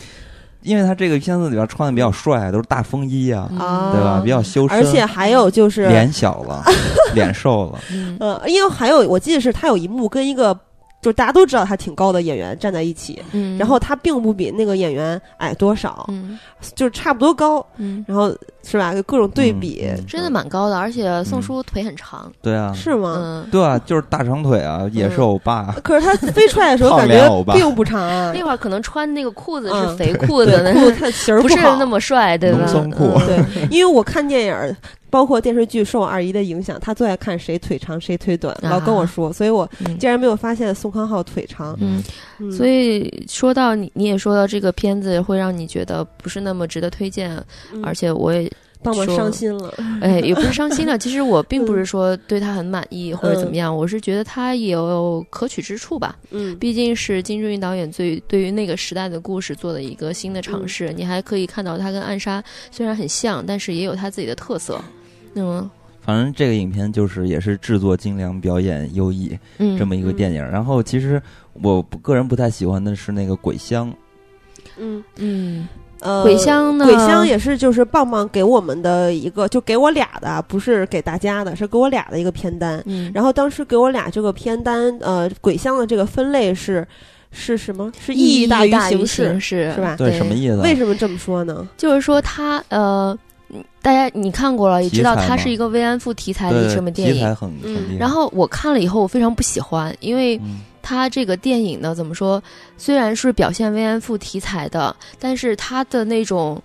因为他这个片子里边穿的比较帅，都是大风衣啊，对吧？比较修身，而且还有就是脸小了，<laughs> 脸瘦了。嗯，因为还有我记得是他有一幕跟一个。就大家都知道他挺高的演员站在一起，嗯，然后他并不比那个演员矮多少，嗯，就是差不多高，嗯，然后是吧？各种对比，真的蛮高的，而且宋叔腿很长，对啊，是吗？嗯，对啊，就是大长腿啊，也是欧巴。可是他飞出来的时候 <laughs> 感觉并不长啊，那会儿可能穿那个裤子是 <laughs> 肥裤子，裤子 <laughs> 型儿不是那么帅，对吧？浓松裤，对，因为我看电影。包括电视剧受我二姨的影响，她最爱看谁腿长谁腿短，老跟我说，所以我竟然没有发现宋康昊腿长。嗯，所以说到你，你也说到这个片子会让你觉得不是那么值得推荐，而且我也帮我伤心了。哎，也不是伤心了，<laughs> 其实我并不是说对他很满意或者怎么样，我是觉得他也有可取之处吧。嗯，毕竟是金志云导演最对于那个时代的故事做的一个新的尝试，你还可以看到他跟暗杀虽然很像，但是也有他自己的特色。嗯，反正这个影片就是也是制作精良、表演优异，这么一个电影。然后其实我个人不太喜欢的是那个鬼乡。嗯嗯，呃，鬼香呢？鬼乡也是就是棒棒给我们的一个，就给我俩的，不是给大家的，是给我俩的一个片单。嗯，然后当时给我俩这个片单，呃，鬼乡的这个分类是是什么？是意义大于形式，是吧？对，什么意思？为什么这么说呢？就是说他呃。大家你看过了，也知道它是一个慰安妇题材的什么电影。嗯，然后我看了以后，我非常不喜欢，因为它这个电影呢，怎么说？虽然是表现慰安妇题材的，但是他的那种，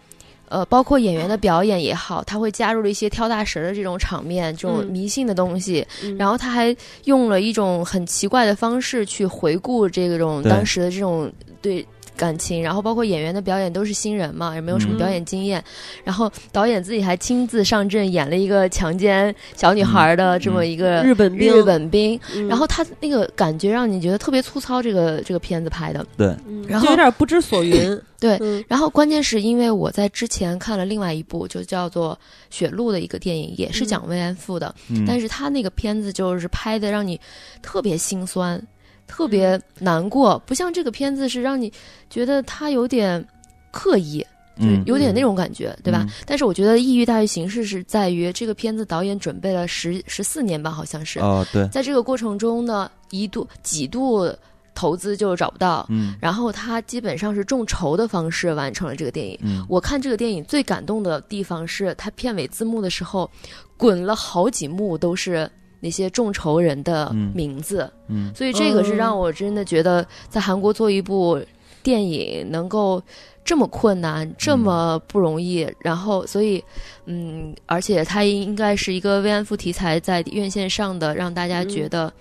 呃，包括演员的表演也好，他会加入了一些跳大神的这种场面，这种迷信的东西。然后他还用了一种很奇怪的方式去回顾这种当时的这种对。感情，然后包括演员的表演都是新人嘛，也没有什么表演经验。然后导演自己还亲自上阵演了一个强奸小女孩的这么一个日本兵日本兵。然后他那个感觉让你觉得特别粗糙，这个这个片子拍的。对，然后有点不知所云。<coughs> 对，然后关键是因为我在之前看了另外一部就叫做《雪路》的一个电影，也是讲慰安妇的，但是他那个片子就是拍的让你特别心酸。特别难过，不像这个片子是让你觉得他有点刻意，嗯，有点那种感觉，对吧？但是我觉得抑郁大于形式是在于这个片子导演准备了十十四年吧，好像是哦，对，在这个过程中呢，一度几度投资就找不到，嗯，然后他基本上是众筹的方式完成了这个电影。嗯，我看这个电影最感动的地方是他片尾字幕的时候，滚了好几幕都是。那些众筹人的名字，嗯，所以这个是让我真的觉得，在韩国做一部电影能够这么困难，这么不容易。然后，所以，嗯，而且它应该是一个慰安妇题材在院线上的，让大家觉得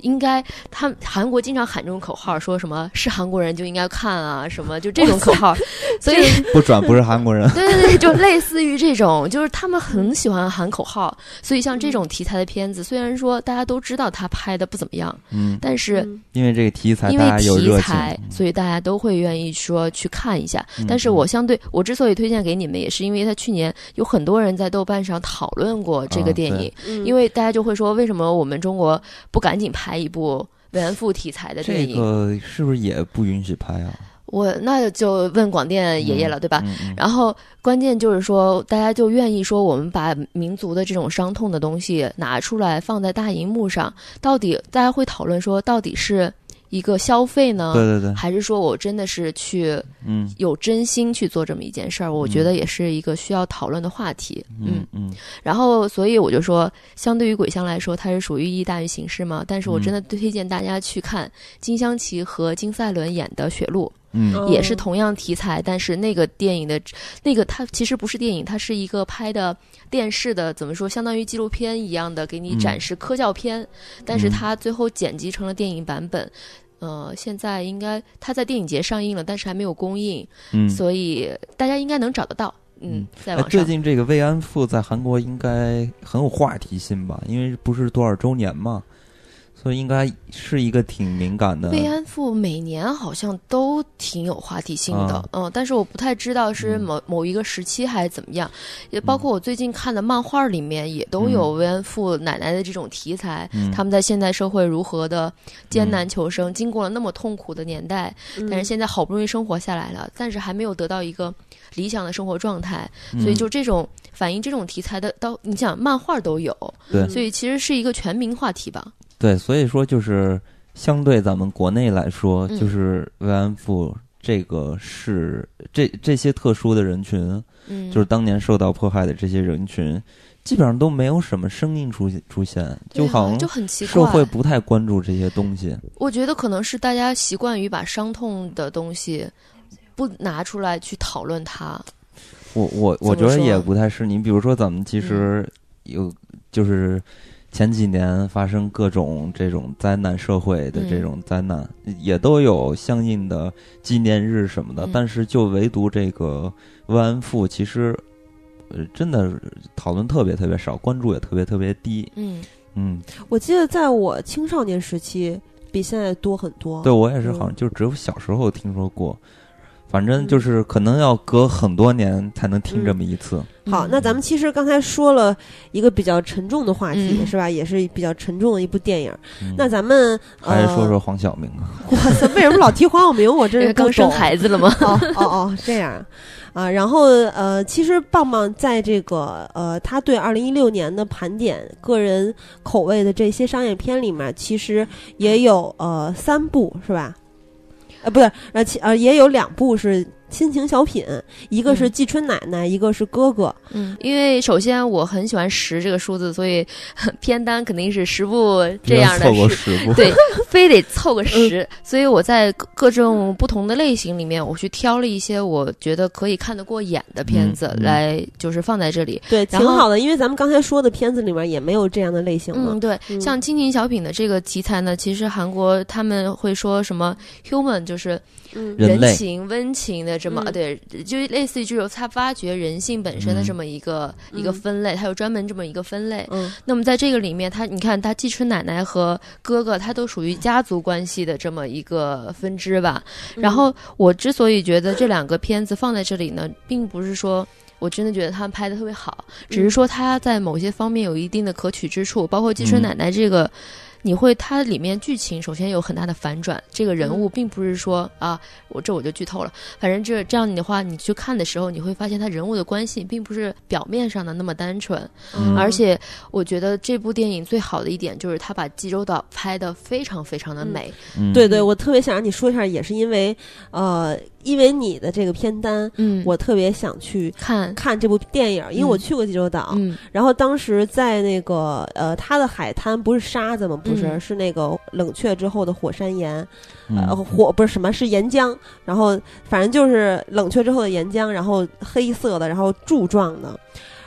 应该，他韩国经常喊这种口号，说什么是韩国人就应该看啊，什么就这种口号，<laughs> 所以不转不是韩国人。<laughs> 对对对，就类似于这种，就是他们很喜欢喊口号，所以像这种题材的片子，虽然说大家都知道他拍的不怎么样，嗯，但是因为这个题材，因为题材，所以大家都会愿意说去看一下。但是我相对，我之所以推荐给你们，也是因为他去年有很多人在豆瓣上讨论过这个电影，因为大家就会说，为什么我们中国不赶紧拍一部慰安妇题材的电影？这个是不是也不允许拍啊？我那就问广电爷爷了，对吧？然后关键就是说，大家就愿意说，我们把民族的这种伤痛的东西拿出来放在大荧幕上，到底大家会讨论说，到底是？一个消费呢？对对对，还是说我真的是去，嗯，有真心去做这么一件事儿？我觉得也是一个需要讨论的话题。嗯嗯。然后，所以我就说，相对于鬼香来说，它是属于意义大于形式嘛。但是我真的推荐大家去看金湘琪和金赛纶演的《雪路》，嗯，也是同样题材，但是那个电影的，那个它其实不是电影，它是一个拍的电视的，怎么说，相当于纪录片一样的，给你展示科教片，但是它最后剪辑成了电影版本。呃，现在应该它在电影节上映了，但是还没有公映，嗯，所以大家应该能找得到，嗯，在网上。最近这个慰安妇在韩国应该很有话题性吧？因为不是多少周年嘛。所以应该是一个挺敏感的。慰安妇每年好像都挺有话题性的，嗯，但是我不太知道是某某一个时期还是怎么样。也包括我最近看的漫画里面也都有慰安妇奶奶的这种题材，他们在现代社会如何的艰难求生，经过了那么痛苦的年代，但是现在好不容易生活下来了，但是还没有得到一个理想的生活状态，所以就这种反映这种题材的，到你想漫画都有，对，所以其实是一个全民话题吧。对，所以说就是相对咱们国内来说，就是慰安妇这个是这这些特殊的人群，嗯，就是当年受到迫害的这些人群，基本上都没有什么声音出现出现，就好像就很奇怪，社会不太关注这些东西。我觉得可能是大家习惯于把伤痛的东西不拿出来去讨论它。我我我觉得也不太是，你比如说咱们其实有就是。前几年发生各种这种灾难，社会的这种灾难也都有相应的纪念日什么的，但是就唯独这个慰安妇，其实呃真的讨论特别特别少，关注也特别特别低。嗯嗯，我记得在我青少年时期比现在多很多。对我也是，好像就只有小时候听说过。反正就是可能要隔很多年才能听这么一次。好，那咱们其实刚才说了一个比较沉重的话题，是吧？也是比较沉重的一部电影。那咱们还是说说黄晓明啊？哇塞，为什么老提黄晓明？我这是 <laughs> 刚生孩子了吗？哦哦哦，这样啊。然后呃，其实棒棒在这个呃，他对二零一六年的盘点个人口味的这些商业片里面，其实也有呃三部，是吧？呃，不是，呃，其呃也有两部是。亲情小品，一个是季春奶奶，一个是哥哥。嗯，因为首先我很喜欢十这个数字，所以 <laughs> 片单肯定是十部这样的。十部。对，<laughs> 非得凑个十。所以我在各种不同的类型里面，我去挑了一些我觉得可以看得过眼的片子来，就是放在这里。对，挺好的，因为咱们刚才说的片子里面也没有这样的类型嘛。嗯，对，像亲情小品的这个题材呢，其实韩国他们会说什么 human，就是人情温情的。这么对，就类似于这种他发掘人性本身的这么一个一个分类，他有专门这么一个分类。嗯，那么在这个里面，他你看他季春奶奶和哥哥，他都属于家族关系的这么一个分支吧。然后我之所以觉得这两个片子放在这里呢，并不是说我真的觉得他们拍的特别好，只是说他在某些方面有一定的可取之处，包括季春奶奶这个。你会，它里面剧情首先有很大的反转，这个人物并不是说啊，我这我就剧透了。反正这这样的话，你去看的时候，你会发现他人物的关系并不是表面上的那么单纯。而且，我觉得这部电影最好的一点就是他把济州岛拍的非常非常的美。对对，我特别想让你说一下，也是因为呃。因为你的这个片单，嗯，我特别想去看看这部电影，因为我去过济州岛，嗯，然后当时在那个呃，它的海滩不是沙子吗？不是，是那个冷却之后的火山岩，呃，火不是什么，是岩浆，然后反正就是冷却之后的岩浆，然后黑色的，然后柱状的，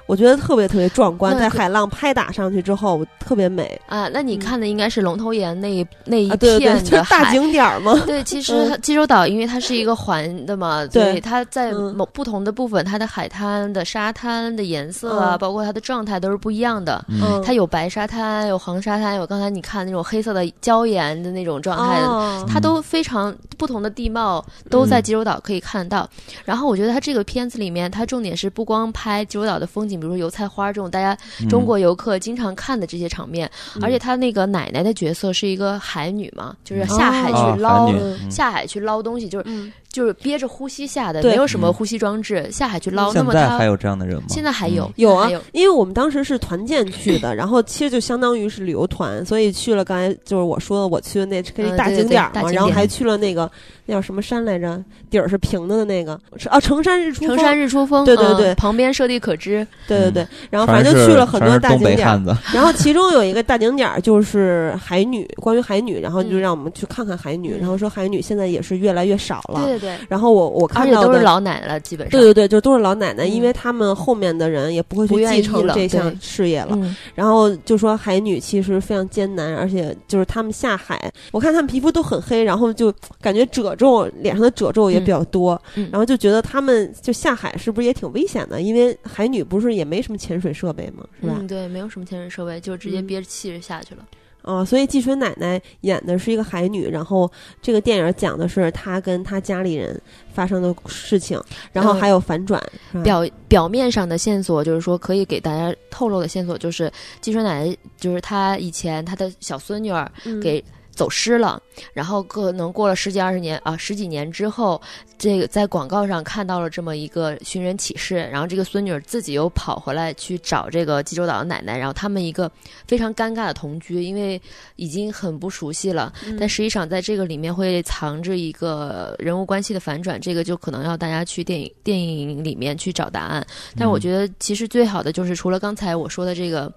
我觉得特别特别壮观，在海浪拍打上去之后特别美啊。那你看的应该是龙头岩那那一片的大景点吗？<laughs> 对，其实济州岛因为它是一个环的嘛，对，它在某不同的部分，它的海滩的沙滩的颜色啊，包括它的状态都是不一样的。嗯，它有白沙滩，有黄沙滩，有刚才你看那种黑色的礁岩的那种状态的，它都非常不同的地貌都在济州岛可以看到。然后我觉得它这个片子里面，它重点是不光拍济州岛的风景，比如说油菜花这种大家中国游客经常看的这些场面，而且他那个奶奶的角色是一个海女嘛，就是下海去捞下海去捞东西，就是。就是憋着呼吸下的，没有什么呼吸装置，下海去捞。那么他还有这样的人吗？现在还有，有啊，因为我们当时是团建去的，然后其实就相当于是旅游团，所以去了刚才就是我说的我去的那那大景点嘛，然后还去了那个那叫什么山来着，底儿是平的的那个，啊，成山日出，成山日出峰，对对对，旁边设地可知，对对对，然后反正就去了很多大景点，然后其中有一个大景点就是海女，关于海女，然后就让我们去看看海女，然后说海女现在也是越来越少了，对然后我。我看到的都是老奶奶了，基本上对对对，就都是老奶奶，因为他们后面的人也不会去继承这项事业了。然后就说海女其实非常艰难，而且就是他们下海，我看他们皮肤都很黑，然后就感觉褶皱，脸上的褶皱也比较多，然后就觉得他们就下海是不是也挺危险的？因为海女不是也没什么潜水设备吗？是吧？对，没有什么潜水设备，就直接憋着气着下去了。哦，所以季春奶奶演的是一个海女，然后这个电影讲的是她跟她家里人发生的事情，然后还有反转。表表面上的线索就是说可以给大家透露的线索就是季春奶奶就是她以前她的小孙女儿给。走失了，然后可能过了十几二十年啊，十几年之后，这个在广告上看到了这么一个寻人启事，然后这个孙女儿自己又跑回来去找这个济州岛的奶奶，然后他们一个非常尴尬的同居，因为已经很不熟悉了，但实际上在这个里面会藏着一个人物关系的反转，这个就可能要大家去电影电影里面去找答案。但我觉得其实最好的就是除了刚才我说的这个。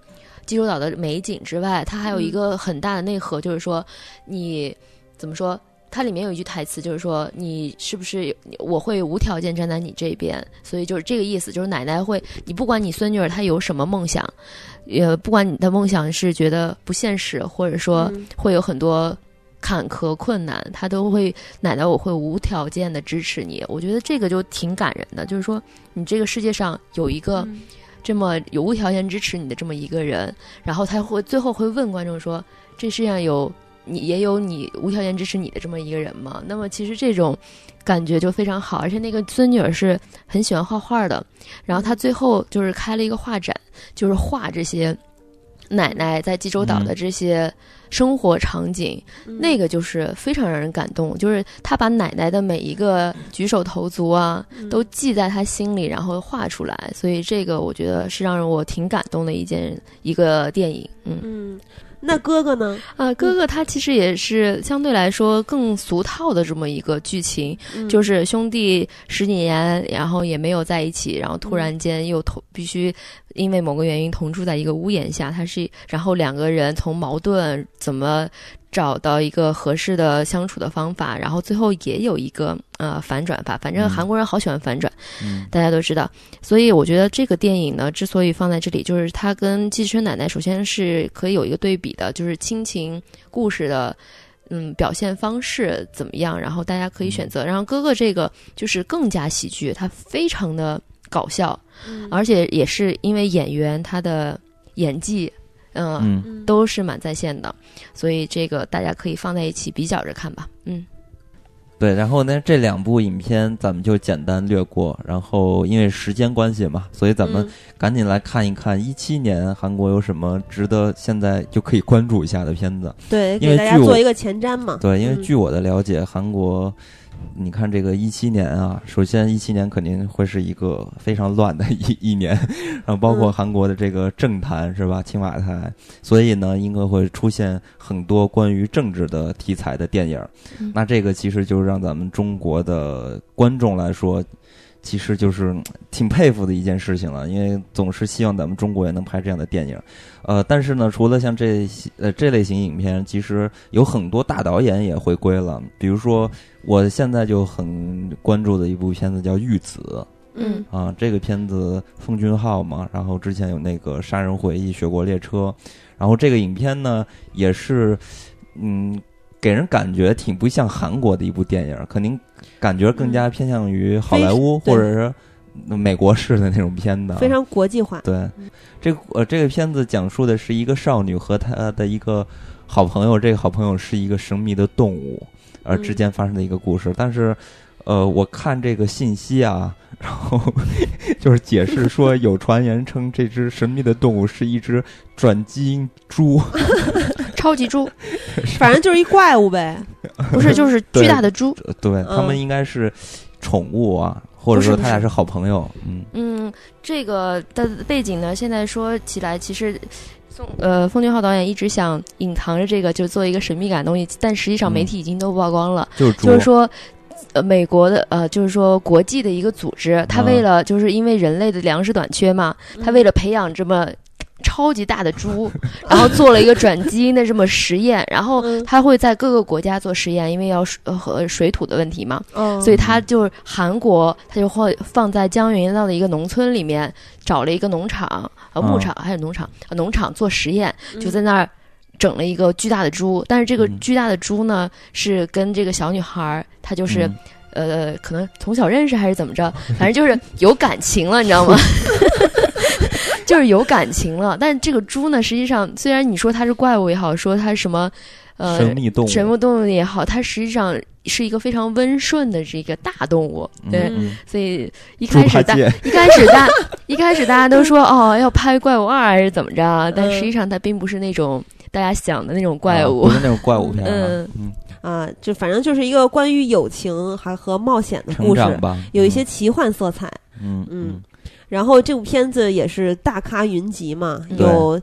济州岛的美景之外，它还有一个很大的内核，就是说，你怎么说？它里面有一句台词，就是说，你是不是我会无条件站在你这边？所以就是这个意思，就是奶奶会，你不管你孙女儿她有什么梦想，也不管你的梦想是觉得不现实，或者说会有很多坎坷困难，她都会奶奶我会无条件的支持你。我觉得这个就挺感人的，就是说，你这个世界上有一个。这么有无条件支持你的这么一个人，然后他会最后会问观众说：“这世界上有你也有你无条件支持你的这么一个人吗？”那么其实这种感觉就非常好，而且那个孙女儿是很喜欢画画的，然后她最后就是开了一个画展，就是画这些奶奶在济州岛的这些。生活场景，那个就是非常让人感动。就是他把奶奶的每一个举手投足啊，都记在他心里，然后画出来。所以这个我觉得是让我挺感动的一件一个电影。嗯。那哥哥呢？啊，哥哥他其实也是相对来说更俗套的这么一个剧情，就是兄弟十几年，然后也没有在一起，然后突然间又同必须因为某个原因同住在一个屋檐下。他是，然后两个人从矛盾怎么？找到一个合适的相处的方法，然后最后也有一个呃反转吧。反正韩国人好喜欢反转，大家都知道。所以我觉得这个电影呢，之所以放在这里，就是它跟《寄生奶奶》首先是可以有一个对比的，就是亲情故事的嗯表现方式怎么样，然后大家可以选择。然后哥哥这个就是更加喜剧，他非常的搞笑，而且也是因为演员他的演技。嗯，都是蛮在线的，所以这个大家可以放在一起比较着看吧。嗯，对，然后呢，这两部影片咱们就简单略过，然后因为时间关系嘛，所以咱们赶紧来看一看一七年韩国有什么值得现在就可以关注一下的片子。对，给大家做一个前瞻嘛。对，因为据我的了解，韩国。你看这个一七年啊，首先一七年肯定会是一个非常乱的一一年，然后包括韩国的这个政坛是吧，青瓦台，所以呢，应该会出现很多关于政治的题材的电影。那这个其实就是让咱们中国的观众来说。其实就是挺佩服的一件事情了，因为总是希望咱们中国也能拍这样的电影，呃，但是呢，除了像这呃这类型影片，其实有很多大导演也回归了。比如说，我现在就很关注的一部片子叫《玉子》，嗯啊，这个片子奉俊昊嘛，然后之前有那个《杀人回忆》《雪国列车》，然后这个影片呢也是，嗯，给人感觉挺不像韩国的一部电影，肯定感觉更加偏向于好莱坞或者是美国式的那种片子，非常国际化。对，这呃这个片子讲述的是一个少女和她的一个好朋友，这个好朋友是一个神秘的动物，而之间发生的一个故事，但是。呃，我看这个信息啊，<laughs> 然后就是解释说，有传言称这只神秘的动物是一只转基因猪，<laughs> 超级猪，反正就是一怪物呗，<laughs> 不是，就是巨大的猪。对他们应该是宠物啊，或者说他俩是好朋友。嗯嗯，这个的背景呢，现在说起来，其实宋呃奉俊昊导演一直想隐藏着这个，就做一个神秘感的东西，但实际上媒体已经都曝光了，就是说。呃，美国的呃，就是说国际的一个组织，他为了就是因为人类的粮食短缺嘛，他为了培养这么超级大的猪，然后做了一个转基因的这么实验，然后他会在各个国家做实验，因为要和水土的问题嘛，所以他就韩国他就会放在江原道的一个农村里面找了一个农场呃牧场还是农场农场做实验，就在那儿。整了一个巨大的猪，但是这个巨大的猪呢，是跟这个小女孩儿，她就是，呃，可能从小认识还是怎么着，反正就是有感情了，你知道吗？<laughs> 就是有感情了。但这个猪呢，实际上虽然你说它是怪物也好，说它什么，呃，神秘动物，神秘动物也好，它实际上是一个非常温顺的这个大动物。对，所以一开始大一开始大 <laughs> 一开始大家都说哦要拍怪物二还是怎么着，但实际上它并不是那种。大家想的那种怪物，不是那种怪物片，嗯。嗯。啊，就反正就是一个关于友情还和冒险的故事，有一些奇幻色彩，嗯。嗯。然后这部片子也是大咖云集嘛，有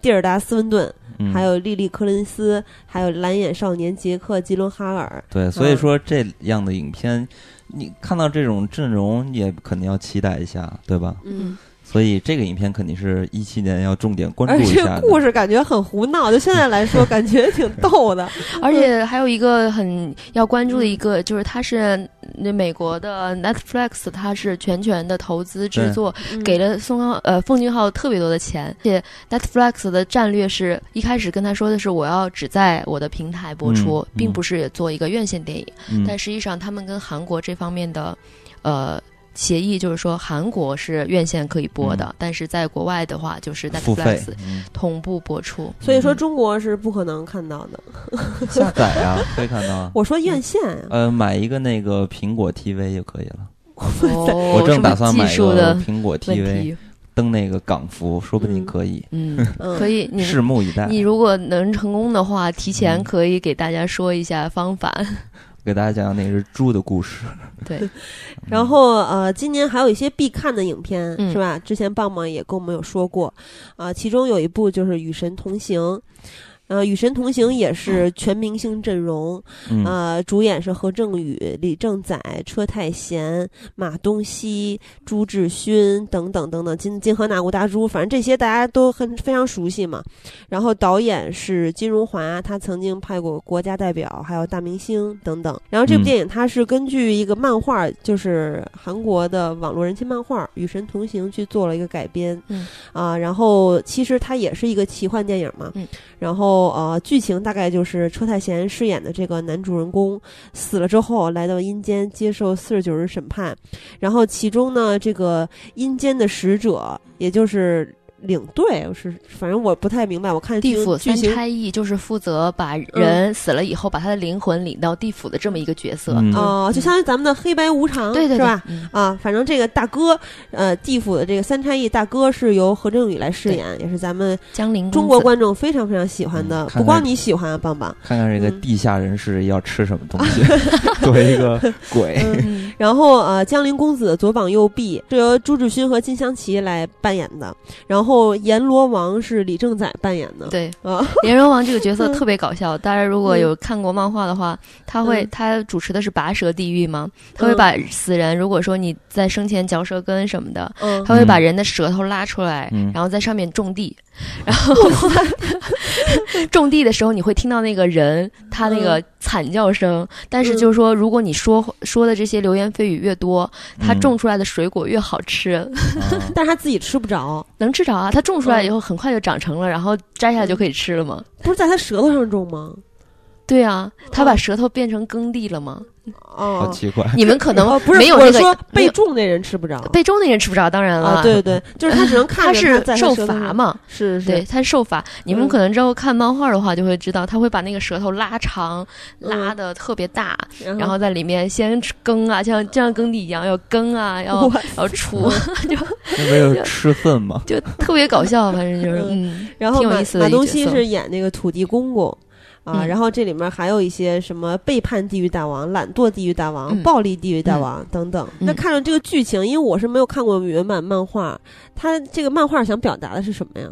蒂尔达·斯文顿，还有莉莉·柯林斯，还有蓝眼少年杰克·吉伦哈尔。对，所以说这样的影片，你看到这种阵容也肯定要期待一下，对吧？嗯。所以这个影片肯定是一七年要重点关注一下。而且故事感觉很胡闹，就现在来说感觉挺逗的。<laughs> 而且还有一个很要关注的一个，就是它是那美国的 Netflix，它是全权的投资制作，给了宋康呃奉俊昊特别多的钱。而且 Netflix 的战略是一开始跟他说的是，我要只在我的平台播出，并不是做一个院线电影。但实际上他们跟韩国这方面的呃。协议就是说，韩国是院线可以播的，但是在国外的话，就是 Netflix 同步播出。所以说，中国是不可能看到的。下载啊，<laughs> 可以看到。我说院线，呃，买一个那个苹果 TV 就可以了。我正打算买一个苹果 TV，登那个港服，说不定可以。嗯，<laughs> 可以，<laughs> 拭目以待。你如果能成功的话，提前可以给大家说一下方法。给大家讲讲那只猪的故事。对，<laughs> 然后呃，今年还有一些必看的影片，是吧？之前棒棒也跟我们有说过，啊，其中有一部就是《与神同行》。呃，《与神同行》也是全明星阵容，呃，主演是何正宇、李正宰、车太贤、马东锡、朱志勋等等等等，金金河那古大珠，反正这些大家都很非常熟悉嘛。然后导演是金荣华，他曾经拍过《国家代表》，还有《大明星》等等。然后这部电影它是根据一个漫画，就是韩国的网络人气漫画《与神同行》去做了一个改编。嗯啊，然后其实它也是一个奇幻电影嘛。嗯，然后。哦呃，剧情大概就是车太贤饰演的这个男主人公死了之后，来到阴间接受四十九日审判，然后其中呢，这个阴间的使者，也就是。领队是，反正我不太明白。我看地府三差役就是负责把人死了以后，把他的灵魂领到地府的这么一个角色啊，就相当于咱们的黑白无常，对对是吧？啊，反正这个大哥，呃，地府的这个三差役大哥是由何正宇来饰演，也是咱们江陵中国观众非常非常喜欢的。不光你喜欢啊，棒棒，看看这个地下人士要吃什么东西，<laughs> 作为一个鬼。<laughs> 然后呃，江陵公子左膀右臂是由朱志勋和金湘琪来扮演的，然后。后阎罗王是李正宰扮演的。对啊，阎罗王这个角色特别搞笑。<laughs> 大家如果有看过漫画的话，他会他主持的是拔舌地狱嘛，他会把死人，如果说你在生前嚼舌根什么的，他会把人的舌头拉出来，然后在上面种地。<laughs> 然后 <laughs> 种地的时候，你会听到那个人他那个惨叫声。但是就是说，如果你说说的这些流言蜚语越多，他种出来的水果越好吃。但是他自己吃不着，能吃着啊？它种出来以后很快就长成了，然后摘下来就可以吃了吗？不是在它舌头上种吗？对啊，他把舌头变成耕地了吗？哦，好奇怪！<laughs> 你们可能不是没有那个被种那人吃不着，被种那人吃不着，当然了，对对，就是他只能看着他是受罚嘛，是是。对，他受罚。你们可能之后看漫画的话，就会知道他会把那个舌头拉长，拉的特别大，然后在里面先耕啊，像就像耕地一样，要耕啊，<laughs> 要要锄，<laughs> 就没有吃粪吗？就特别搞笑，反正就是嗯，然后马马东锡是演那个土地公公。啊，然后这里面还有一些什么背叛地狱大王、懒惰地狱大王、暴力地狱大王等等。那看着这个剧情，因为我是没有看过原版漫画，它这个漫画想表达的是什么呀？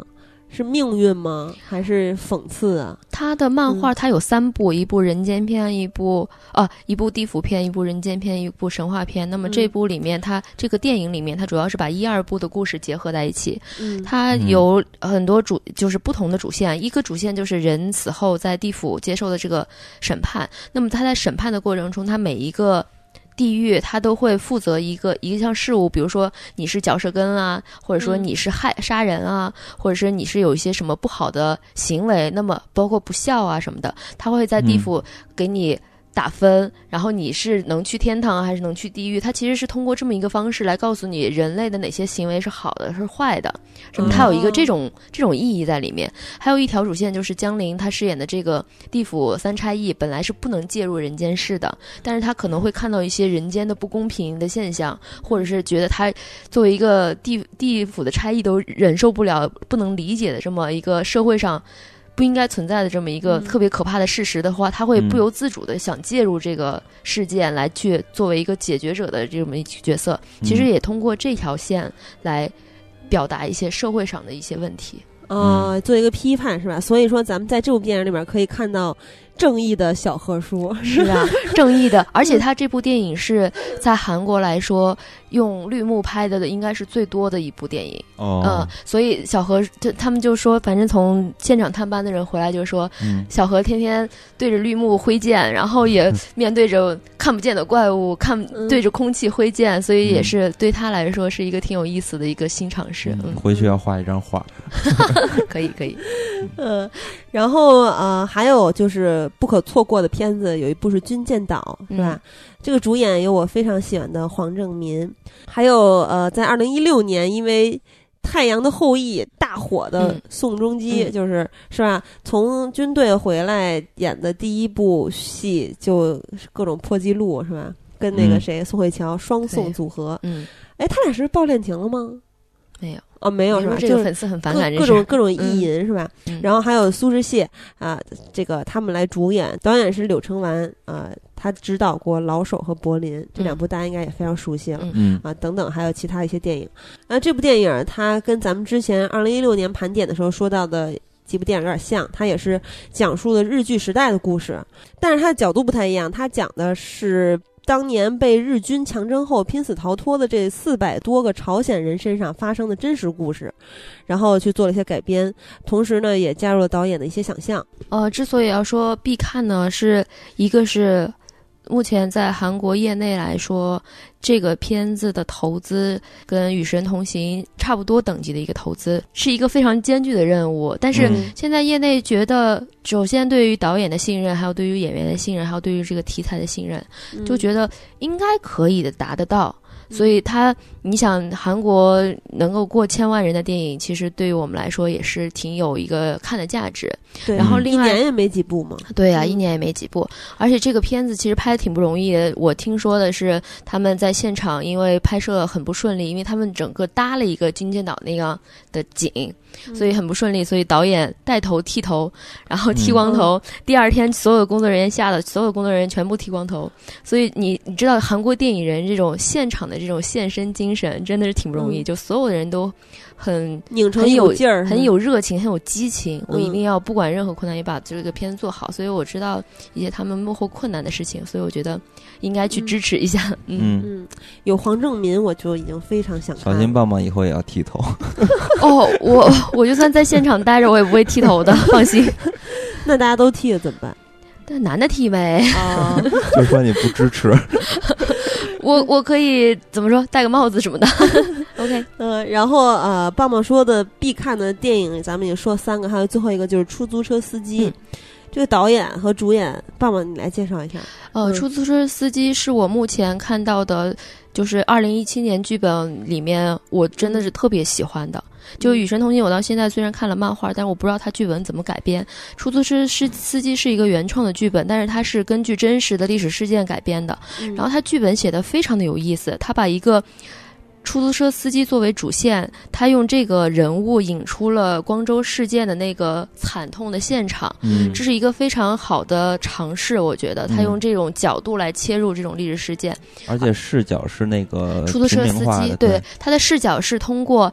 是命运吗？还是讽刺啊？他的漫画他有三部，一部人间篇，一部啊，一部地府篇，一部人间篇，一部神话篇。那么这部里面，他这个电影里面，他主要是把一二部的故事结合在一起。嗯，它有很多主，就是不同的主线。一个主线就是人死后在地府接受的这个审判。那么他在审判的过程中，他每一个。地狱，他都会负责一个一项事务，比如说你是嚼舌根啊，或者说你是害杀人啊，或者是你是有一些什么不好的行为，那么包括不孝啊什么的，他会在地府给你。打分，然后你是能去天堂还是能去地狱？它其实是通过这么一个方式来告诉你人类的哪些行为是好的，是坏的。什么？它有一个这种这种意义在里面。还有一条主线就是江玲她饰演的这个地府三差役，本来是不能介入人间事的，但是他可能会看到一些人间的不公平的现象，或者是觉得他作为一个地地府的差役都忍受不了、不能理解的这么一个社会上。不应该存在的这么一个特别可怕的事实的话，他会不由自主的想介入这个事件，来去作为一个解决者的这么一角色。其实也通过这条线来表达一些社会上的一些问题。啊，做一个批判是吧？所以说，咱们在这部电影里面可以看到。正义的小贺叔是啊，<laughs> 正义的，而且他这部电影是在韩国来说用绿幕拍的，应该是最多的一部电影。哦，嗯，所以小何他他们就说，反正从现场探班的人回来就说，小何天天对着绿幕挥剑，然后也面对着看不见的怪物，看对着空气挥剑，所以也是对他来说是一个挺有意思的一个新尝试。嗯，回去要画一张画，可 <laughs> 以可以。<laughs> 呃，然后呃，还有就是。不可错过的片子有一部是《军舰岛》，是吧？这个主演有我非常喜欢的黄正民，还有呃，在二零一六年因为《太阳的后裔》大火的宋仲基，就是是吧？从军队回来演的第一部戏就各种破纪录，是吧？跟那个谁宋慧乔双宋组合，嗯，哎，他俩是爆恋情了吗？没有。哦，没有是吧？就粉丝很反感各种各种意淫是吧？然后还有苏志燮啊，这个他们来主演，导演是柳承完啊，他指导过《老手》和《柏林》这两部，大家应该也非常熟悉了。嗯啊，等等，还有其他一些电影。那这部电影它跟咱们之前二零一六年盘点的时候说到的几部电影有点像，它也是讲述的日剧时代的故事，但是它的角度不太一样，它讲的是。当年被日军强征后拼死逃脱的这四百多个朝鲜人身上发生的真实故事，然后去做了一些改编，同时呢也加入了导演的一些想象。呃，之所以要说必看呢，是一个是。目前在韩国业内来说，这个片子的投资跟《与神同行》差不多等级的一个投资，是一个非常艰巨的任务。但是现在业内觉得，首先对于导演的信任，还有对于演员的信任，还有对于这个题材的信任，就觉得应该可以的达得到。所以他，你想韩国能够过千万人的电影，其实对于我们来说也是挺有一个看的价值。对，然后另外一年也没几部嘛。对啊，一年也没几部，而且这个片子其实拍的挺不容易的。我听说的是他们在现场因为拍摄很不顺利，因为他们整个搭了一个金剑岛那样的景，所以很不顺利。所以导演带头剃头，然后剃光头。第二天，所有的工作人员吓得所有工作人员全部剃光头。所以你你知道韩国电影人这种现场的。的这种献身精神，真的是挺不容易。就所有的人都很拧成有劲儿，很有热情，很有激情。我一定要不管任何困难，也把这个片子做好。所以我知道一些他们幕后困难的事情，所以我觉得应该去支持一下。嗯嗯，有黄正民，我就已经非常想小心棒棒以后也要剃头。<laughs> 哦，我我就算在现场待着，我也不会剃头的，<laughs> 放心。那大家都剃了怎么办？但男的剃呗。啊，<laughs> 就说你不支持。我我可以怎么说？戴个帽子什么的。OK，嗯，<laughs> 然后呃，棒棒说的必看的电影，咱们也说三个，还有最后一个就是出租车司机。这个导演和主演，棒棒你来介绍一下。呃，出租车司机是我目前看到的，就是二零一七年剧本里面，我真的是特别喜欢的。就《与神同行》，我到现在虽然看了漫画，但是我不知道它剧本怎么改编。出租车司司机是一个原创的剧本，但是它是根据真实的历史事件改编的。然后它剧本写的非常的有意思，它把一个。出租车司机作为主线，他用这个人物引出了光州事件的那个惨痛的现场，嗯，这是一个非常好的尝试，我觉得他用这种角度来切入这种历史事件，而且视角是那个出租车司机，对他的视角是通过。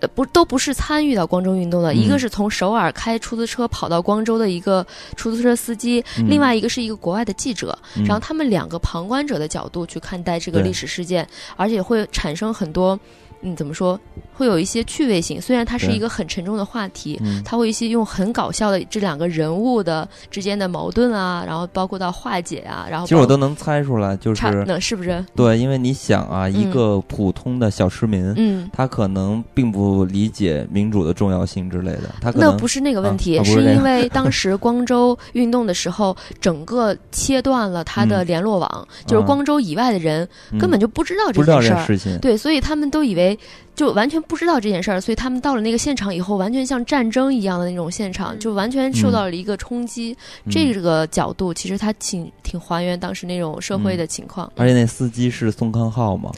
呃，不，都不是参与到光州运动的。一个是从首尔开出租车跑到光州的一个出租车司机，另外一个是一个国外的记者。然后他们两个旁观者的角度去看待这个历史事件，而且会产生很多。嗯，怎么说？会有一些趣味性。虽然它是一个很沉重的话题，它会一些用很搞笑的这两个人物的之间的矛盾啊，然后包括到化解啊，然后其实我都能猜出来，就是那是不是？对，因为你想啊，一个普通的小市民，嗯，他可能并不理解民主的重要性之类的。他那不是那个问题，是因为 <laughs> 当时光州运动的时候，整个切断了他的联络网，就是光州以外的人根本就不知道这件事儿。对，所以他们都以为。就完全不知道这件事儿，所以他们到了那个现场以后，完全像战争一样的那种现场，就完全受到了一个冲击。这个角度其实他挺挺还原当时那种社会的情况。而且那司机是宋康昊嘛，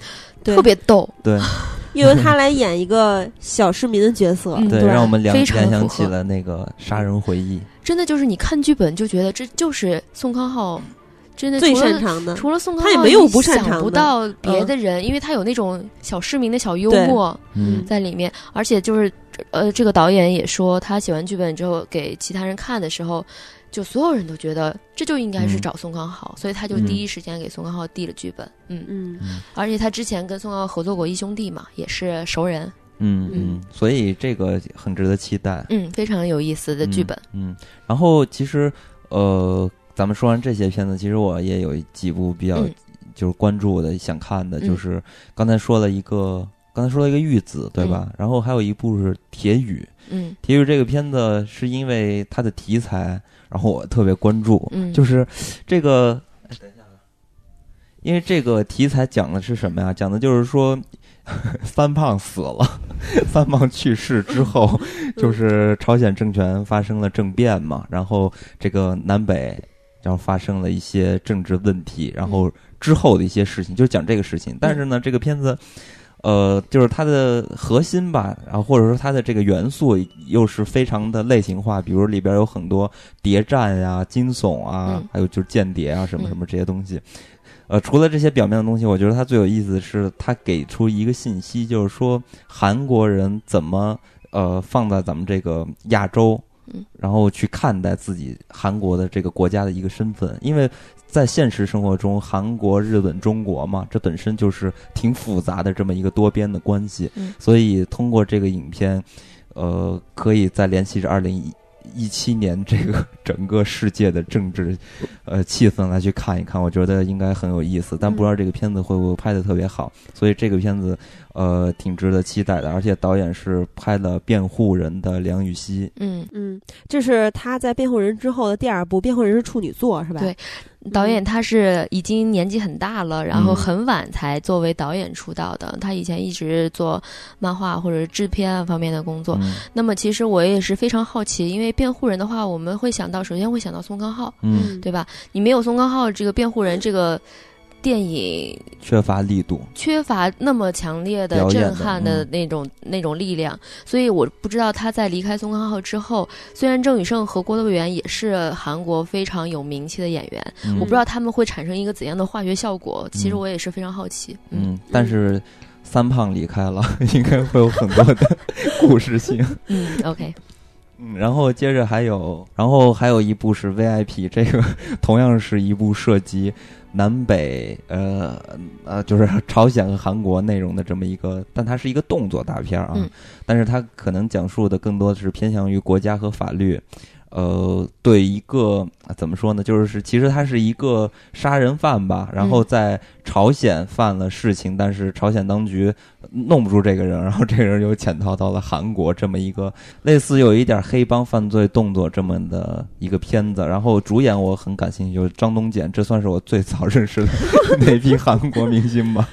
特别逗。对，<laughs> 由他来演一个小市民的角色，对，让我们联联想起了那个《杀人回忆》。真的就是你看剧本就觉得这就是宋康昊。真的最擅长的，除了宋康昊，他也没有不擅长的。想不到别的人，因为他有那种小市民的小幽默在里面，而且就是，呃，这个导演也说，他写完剧本之后给其他人看的时候，就所有人都觉得这就应该是找宋康昊，所以他就第一时间给宋康昊递了剧本。嗯嗯，而且他之前跟宋康昊合作过《义兄弟》嘛，也是熟人。嗯嗯，所以这个很值得期待。嗯，非常有意思的剧本。嗯，然后其实呃。咱们说完这些片子，其实我也有几部比较就是关注的、想看的，就是刚才说了一个，刚才说了一个《玉子》，对吧？然后还有一部是《铁雨》。嗯，《铁雨》这个片子是因为它的题材，然后我特别关注。嗯，就是这个，哎，等一下，因为这个题材讲的是什么呀？讲的就是说，<laughs> 三胖死了，<laughs> 三胖去世之后，<laughs> 就是朝鲜政权发生了政变嘛，然后这个南北。然后发生了一些政治问题，然后之后的一些事情，就讲这个事情。但是呢，这个片子，呃，就是它的核心吧，然后或者说它的这个元素又是非常的类型化，比如里边有很多谍战呀、惊悚啊，还有就是间谍啊什么什么这些东西。呃，除了这些表面的东西，我觉得它最有意思的是，它给出一个信息，就是说韩国人怎么呃放在咱们这个亚洲。然后去看待自己韩国的这个国家的一个身份，因为在现实生活中，韩国、日本、中国嘛，这本身就是挺复杂的这么一个多边的关系。所以通过这个影片，呃，可以再联系着二零一一七年这个整个世界的政治呃气氛来去看一看，我觉得应该很有意思。但不知道这个片子会不会拍的特别好，所以这个片子。呃，挺值得期待的，而且导演是拍了《辩护人》的梁雨熙。嗯嗯，这是他在《辩护人》之后的第二部，《辩护人》是处女作，是吧？对，导演他是已经年纪很大了，然后很晚才作为导演出道的。他以前一直做漫画或者制片方面的工作。那么，其实我也是非常好奇，因为《辩护人》的话，我们会想到，首先会想到宋康昊，嗯，对吧？你没有宋康昊这个《辩护人》这个。电影缺乏力度，缺乏那么强烈的震撼的那种那种力量，所以我不知道他在离开松康号之后，虽然郑宇盛和郭德元也是韩国非常有名气的演员，我不知道他们会产生一个怎样的化学效果。其实我也是非常好奇。嗯，但是三胖离开了，<laughs> 应该会有很多的故事性。嗯，OK。嗯，然后接着还有，然后还有一部是 VIP，这个 <laughs> 同样是一部涉及南北呃呃，就是 <laughs> 朝鲜和韩国内容的这么一个，但它是一个动作大片啊，但是它可能讲述的更多的是偏向于国家和法律。呃，对一个怎么说呢？就是其实他是一个杀人犯吧，然后在朝鲜犯了事情，但是朝鲜当局弄不住这个人，<laughs> 然后这个人又潜逃到了韩国，这么一个类似有一点黑帮犯罪动作这么的一个片子。然后主演我很感兴趣，就是张东健，这算是我最早认识的 <laughs> 那批韩国明星吧。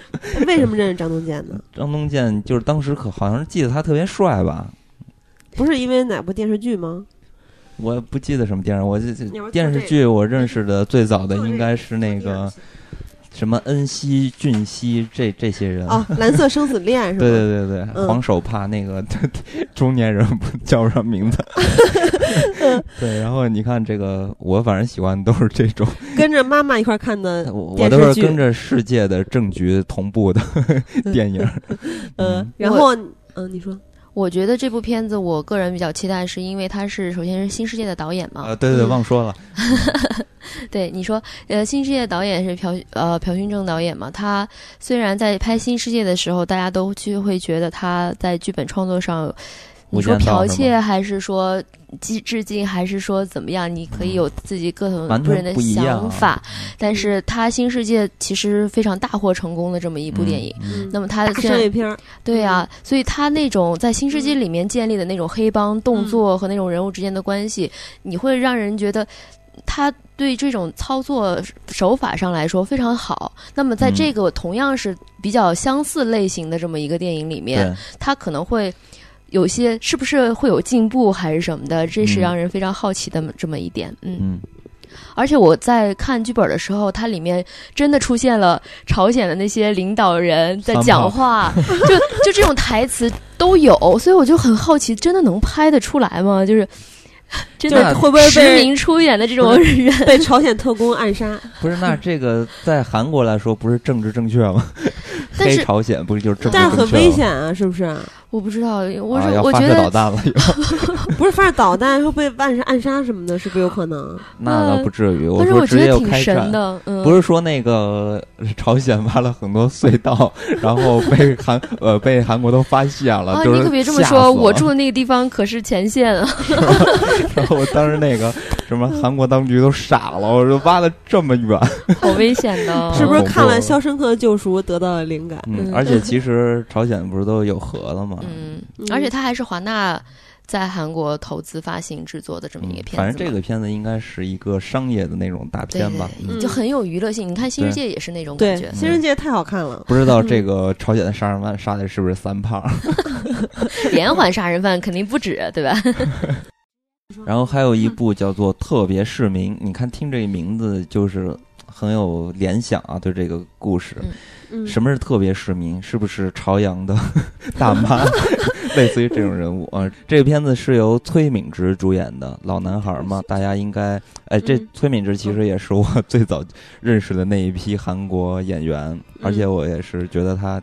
为什么认识张东健呢？张东健就是当时可好像是记得他特别帅吧？不是因为哪部电视剧吗？我不记得什么电视，我这电视剧我认识的最早的应该是那个什么恩熙、俊熙这这些人啊，蓝色生死恋是吧？<laughs> 对对对对，黄手帕那个 <laughs> 中年人不叫不上名字。<laughs> 对，然后你看这个，我反正喜欢都是这种跟着妈妈一块看的，我都是跟着世界的政局同步的电影。嗯，然后嗯，你说。我觉得这部片子，我个人比较期待，是因为他是首先是新世界的导演嘛。呃，对对，忘说了。<laughs> 对，你说，呃，新世界导演是朴呃朴勋正导演嘛？他虽然在拍新世界的时候，大家都去会觉得他在剧本创作上。你说剽窃还是说致致敬还是说怎么样？你可以有自己各种个人的想法，但是他新世界其实非常大获成功的这么一部电影。那么他商业片，对啊，所以他那种在新世界里面建立的那种黑帮动作和那种人物之间的关系，你会让人觉得他对这种操作手法上来说非常好。那么在这个同样是比较相似类型的这么一个电影里面，他可能会。有些是不是会有进步还是什么的？这是让人非常好奇的这么一点。嗯，而且我在看剧本的时候，它里面真的出现了朝鲜的那些领导人在讲话，就就这种台词都有，所以我就很好奇，真的能拍得出来吗？就是。真的会不会实名出演的这种人被朝鲜特工暗杀？不是，那这个在韩国来说不是政治正确吗？黑朝鲜不是就是政治正？但是很危险啊，是不是？我不知道，我说我觉得导弹了，<laughs> <laughs> 不是发射导弹会被暗杀暗杀什么的，是不是有可能？那倒不至于。但是我觉得挺神的，不是说那个朝鲜挖了很多隧道，然后被韩呃被韩国都发现了。啊，你可别这么说，我住的那个地方可是前线啊。<laughs> 然后我当时那个什么韩国当局都傻了，我说挖的这么远，好危险的，是不是看了《肖申克的救赎》得到了灵感？嗯，而且其实朝鲜不是都有核了吗？嗯，而且它还是华纳在韩国投资发行制作的这么一个片子。反正这个片子应该是一个商业的那种大片吧，就很有娱乐性。你看《新世界》也是那种感觉，《新世界》太好看了。不知道这个朝鲜的杀人犯杀的是不是三胖？<laughs> 连环杀人犯肯定不止，对吧？<laughs> 然后还有一部叫做《特别市民》，你看听这个名字就是很有联想啊，对这个故事。什么是特别市民？是不是朝阳的 <laughs> 大妈？<laughs> 类似于这种人物啊？这个片子是由崔敏植主演的，老男孩嘛，大家应该哎，这崔敏植其实也是我最早认识的那一批韩国演员，而且我也是觉得他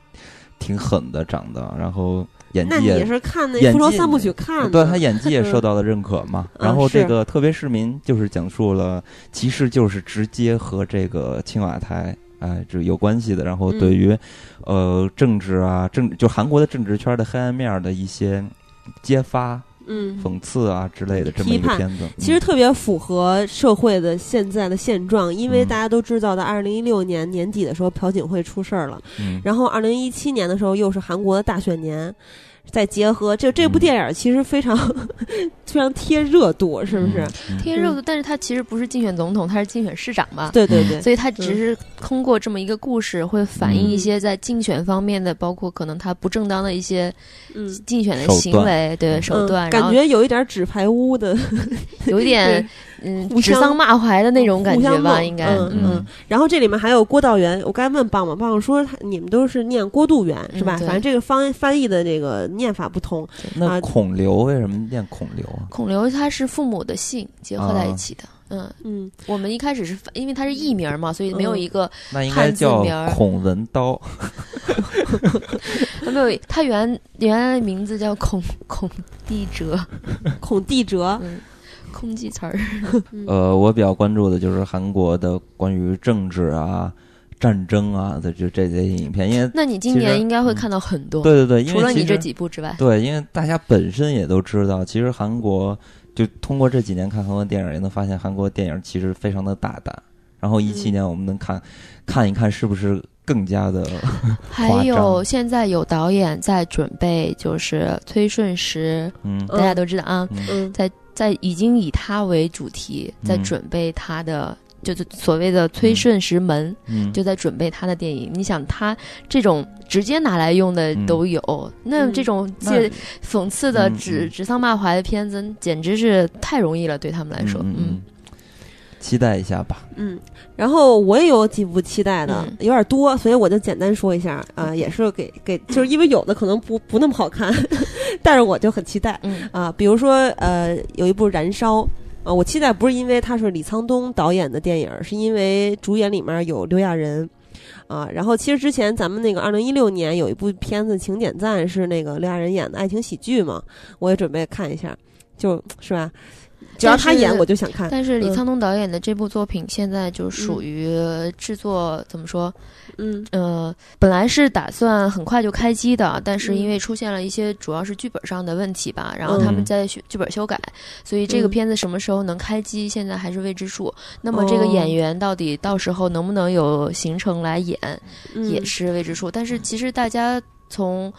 挺狠的，长得，然后。演技也是看那《复仇三部曲》看的，对他演技也受到了认可嘛。然后这个特别市民就是讲述了，其实就是直接和这个青瓦台哎就有关系的。然后对于呃政治啊政就韩国的政治圈的黑暗面的一些揭发。嗯，讽刺啊之类的这么一个片子，其实特别符合社会的现在的现状，因为大家都知道，在二零一六年年底的时候，朴槿惠出事儿了，然后二零一七年的时候又是韩国的大选年。再结合就这部电影，其实非常 <laughs> 非常贴热度，是不是？贴热度，但是他其实不是竞选总统，他是竞选市长嘛？对对对，所以他只是通过这么一个故事，会反映一些在竞选方面的，包括可能他不正当的一些竞选的行为，对手段。感觉有一点纸牌屋的，<laughs> 有一点嗯指桑骂槐的那种感觉吧，应该嗯嗯。然后这里面还有郭道元，我刚才问棒棒，棒棒说你们都是念郭度元是吧？反正这个翻翻译的这个念法不同。那孔刘为什么念孔刘啊？孔刘他是父母的姓结合在一起的。嗯嗯，我们一开始是因为他是艺名嘛，所以没有一个那应该叫孔文刀。<laughs> 没有，他原原来的名字叫孔孔地哲，孔地哲，空记词儿。<laughs> 呃，我比较关注的就是韩国的关于政治啊、战争啊的就这些影片，因为那你今年应该会看到很多。对对对，除了你这几部之外，对，因为大家本身也都知道，其实韩国。就通过这几年看韩国电影，也能发现韩国电影其实非常的大胆。然后一七年我们能看，看一看是不是更加的。还有现在有导演在准备，就是崔顺实，嗯，大家都知道啊，嗯在在已经以他为主题，在准备他的。就是所谓的崔顺实门，就在准备他的电影。你想，他这种直接拿来用的都有，那这种借讽刺的、指指桑骂槐的片子，简直是太容易了，对他们来说。嗯，期待一下吧。嗯，然后我也有几部期待的，有点多，所以我就简单说一下啊，也是给给，就是因为有的可能不不那么好看，<laughs> 但是我就很期待。嗯啊，比如说呃，有一部《燃烧》。啊，我期待不是因为它是李沧东导演的电影，是因为主演里面有刘亚仁，啊，然后其实之前咱们那个二零一六年有一部片子《请点赞》是那个刘亚仁演的爱情喜剧嘛，我也准备看一下，就是吧。只要他演，我就想看。但是李沧东导演的这部作品现在就属于制作怎么说？嗯呃，本来是打算很快就开机的，但是因为出现了一些主要是剧本上的问题吧，然后他们在剧本修改，所以这个片子什么时候能开机，现在还是未知数。那么这个演员到底到时候能不能有行程来演，也是未知数。但是其实大家从。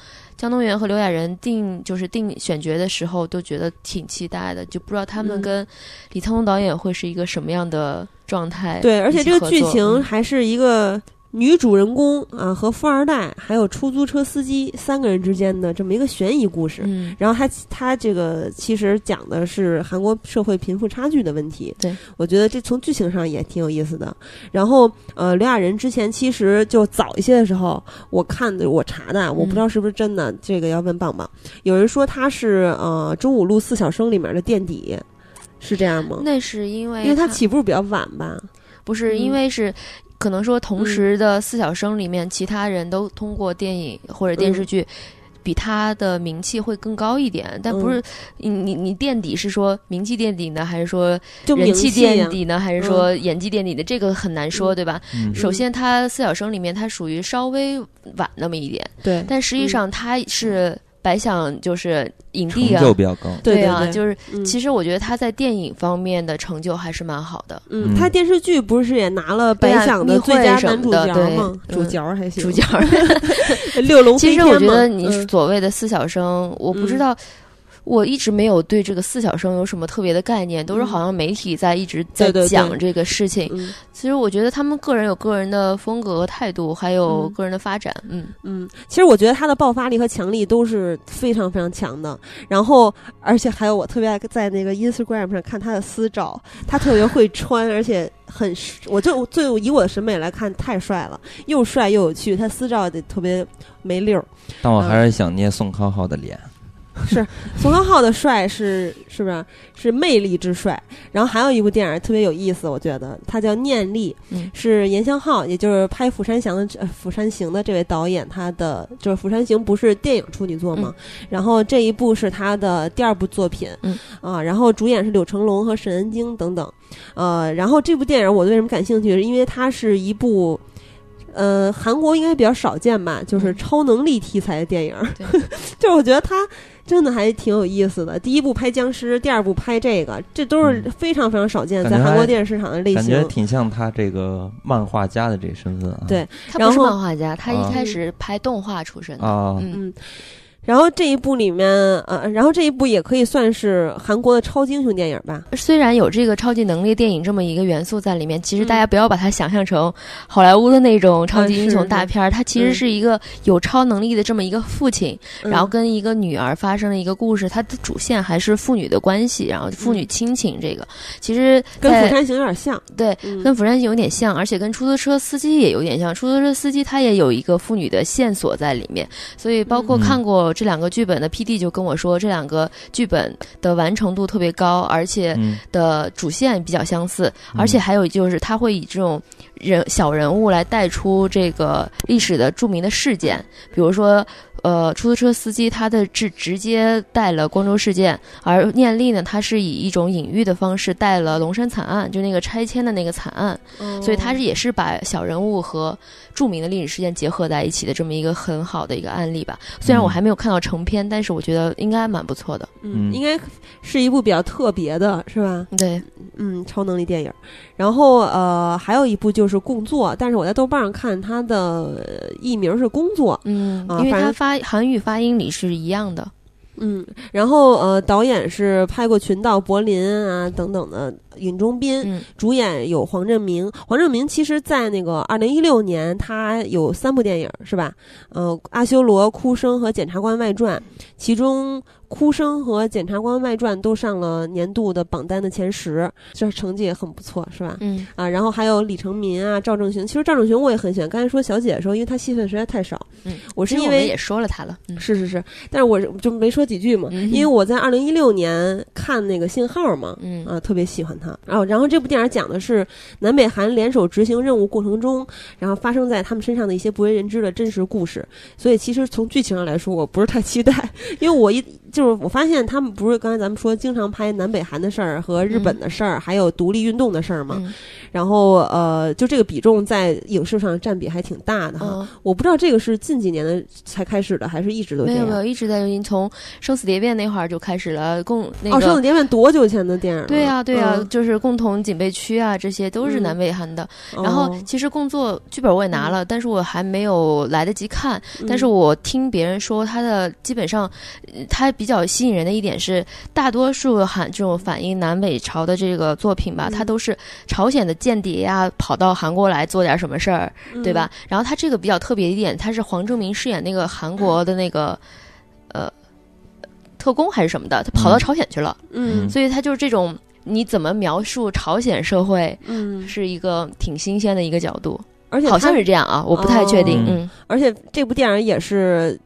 江东元和刘亚仁定就是定选角的时候，都觉得挺期待的，就不知道他们跟李沧东导演会是一个什么样的状态。对，而且这个剧情还是一个。女主人公啊，和富二代还有出租车司机三个人之间的这么一个悬疑故事。嗯，然后他他这个其实讲的是韩国社会贫富差距的问题。对，我觉得这从剧情上也挺有意思的。然后呃，刘亚仁之前其实就早一些的时候，我看的我查的，我不知道是不是真的，这个要问棒棒。有人说他是呃中五路四小生里面的垫底，是这样吗？那是因为因为他起步比较晚吧？不是，因为是。可能说，同时的四小生里面，其他人都通过电影或者电视剧，比他的名气会更高一点。但不是你你你垫底是说名气垫底呢，还是说人气垫底呢，还是说演技垫底的？这个很难说，对吧？首先，他四小生里面他属于稍微晚那么一点，对。但实际上他是。白想就是影帝啊，成就比较高。对啊，就是其实我觉得他在电影方面的成就还是蛮好的。嗯，他电视剧不是也拿了白想的最佳男主角吗？主角还行，主角。<laughs> 六龙其实我觉得你所谓的四小生，我不知道。我一直没有对这个四小生有什么特别的概念，都是好像媒体在一直在讲这个事情。其实我觉得他们个人有个人的风格和态度，还有个人的发展。嗯嗯，其实我觉得他的爆发力和强力都是非常非常强的。然后，而且还有我特别爱在那个 Instagram 上看他的私照，他特别会穿，而且很，我就最以我的审美来看，太帅了，又帅又有趣。他私照得特别没溜儿。但我还是想捏宋康昊的脸。<laughs> 是宋康昊的帅是是不是是魅力之帅？然后还有一部电影特别有意思，我觉得它叫《念力》，是严相浩，也就是拍《釜山行》《的釜山行》的这位导演，他的就是《釜山行》不是电影处女作吗？然后这一部是他的第二部作品，啊，然后主演是柳成龙和沈恩京等等，呃，然后这部电影我为什么感兴趣？是因为它是一部。呃，韩国应该比较少见吧，就是超能力题材的电影。<laughs> 就是我觉得他真的还挺有意思的。第一部拍僵尸，第二部拍这个，这都是非常非常少见在韩国电视市场的类型。感觉挺像他这个漫画家的这个身份啊。对，他不是漫画家，他一开始拍动画出身的。嗯嗯。然后这一部里面，呃，然后这一部也可以算是韩国的超级英雄电影吧。虽然有这个超级能力电影这么一个元素在里面，其实大家不要把它想象成好莱坞的那种超级英雄大片儿。它其实是一个有超能力的这么一个父亲，然后跟一个女儿发生了一个故事。它的主线还是父女的关系，然后父女亲情这个，其实跟《釜山行》有点像。对，跟《釜山行》有点像，而且跟出租车司机也有点像。出租车司机他也有一个父女的线索在里面，所以包括看过。这两个剧本的 P.D 就跟我说，这两个剧本的完成度特别高，而且的主线比较相似，而且还有就是他会以这种人小人物来带出这个历史的著名的事件，比如说。呃，出租车司机他的是直接带了光州事件，而念力呢，他是以一种隐喻的方式带了龙山惨案，就那个拆迁的那个惨案，所以他是也是把小人物和著名的历史事件结合在一起的这么一个很好的一个案例吧。虽然我还没有看到成片，但是我觉得应该蛮不错的。嗯，应该是一部比较特别的，是吧？对，嗯，超能力电影。然后呃，还有一部就是《工作》，但是我在豆瓣上看它的译名是《工作》，嗯，因为它发韩语发音里是一样的，嗯。然后呃，导演是拍过《群岛》《柏林》啊等等的。尹中斌主演有黄正明，黄正明其实，在那个二零一六年，他有三部电影，是吧？呃，《阿修罗》《哭声》和《检察官外传》，其中《哭声》和《检察官外传》都上了年度的榜单的前十，这成绩也很不错，是吧？嗯啊，然后还有李成民啊，赵正雄。其实赵正雄我也很喜欢。刚才说小姐的时候，因为他戏份实在太少，嗯，我是因为也说了他了，是是是，但是我就没说几句嘛，因为我在二零一六年看那个信号嘛，嗯啊，特别喜欢他。然后，然后这部电影讲的是南北韩联手执行任务过程中，然后发生在他们身上的一些不为人知的真实故事。所以，其实从剧情上来说，我不是太期待，因为我一就是我发现他们不是刚才咱们说经常拍南北韩的事儿和日本的事儿，还有独立运动的事儿嘛。然后，呃，就这个比重在影视上占比还挺大的哈。我不知道这个是近几年的才开始的，还是一直都？没有没有，一直在从《生死蝶变》那会儿就开始了共那个。哦，《生死蝶变》多久前的电影？对呀对呀。就是共同警备区啊，这些都是南北韩的。然后其实工作剧本我也拿了，但是我还没有来得及看。但是我听别人说，他的基本上，他比较吸引人的一点是，大多数韩这种反映南北朝的这个作品吧，它都是朝鲜的间谍呀，跑到韩国来做点什么事儿，对吧？然后他这个比较特别一点，他是黄正明饰演那个韩国的那个呃特工还是什么的，他跑到朝鲜去了。嗯，所以他就是这种。你怎么描述朝鲜社会？嗯，是一个挺新鲜的一个角度，而且好像是这样啊，我不太确定。嗯，而且这部电影也是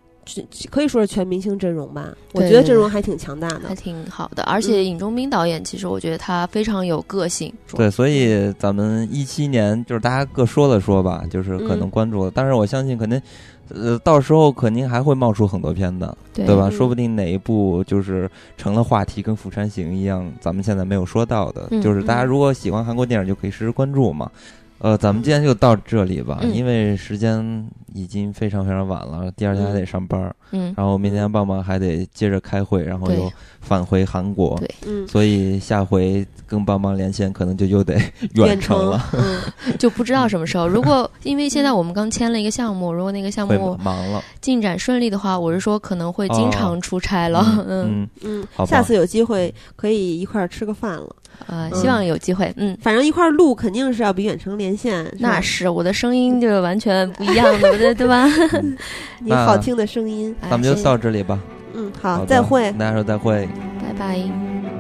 可以说是全明星阵容吧？我觉得阵容还挺强大的，还挺好的。而且尹中斌导演，其实我觉得他非常有个性。对，所以咱们一七年就是大家各说了说吧，就是可能关注了，但是我相信肯定。呃，到时候肯定还会冒出很多片子，对吧？说不定哪一部就是成了话题，跟《釜山行》一样，咱们现在没有说到的，就是大家如果喜欢韩国电影，就可以实时关注嘛。呃，咱们今天就到这里吧，因为时间已经非常非常晚了，第二天还得上班，嗯，然后明天棒棒还得接着开会，然后又返回韩国，对，嗯，所以下回跟棒棒连线可能就又得 <laughs> 远程了，<laughs> 嗯，就不知道什么时候。如果因为现在我们刚签了一个项目，如果那个项目忙了，进展顺利的话，我是说可能会经常出差了，嗯嗯，下次有机会可以一块儿吃个饭了。呃，希望有机会，嗯，反正一块录肯定是要比远程连线，那是我的声音就完全不一样的，对 <laughs> 对吧？你好听的声音，咱们就到这里吧。嗯，好，再会，大家说再会，拜拜。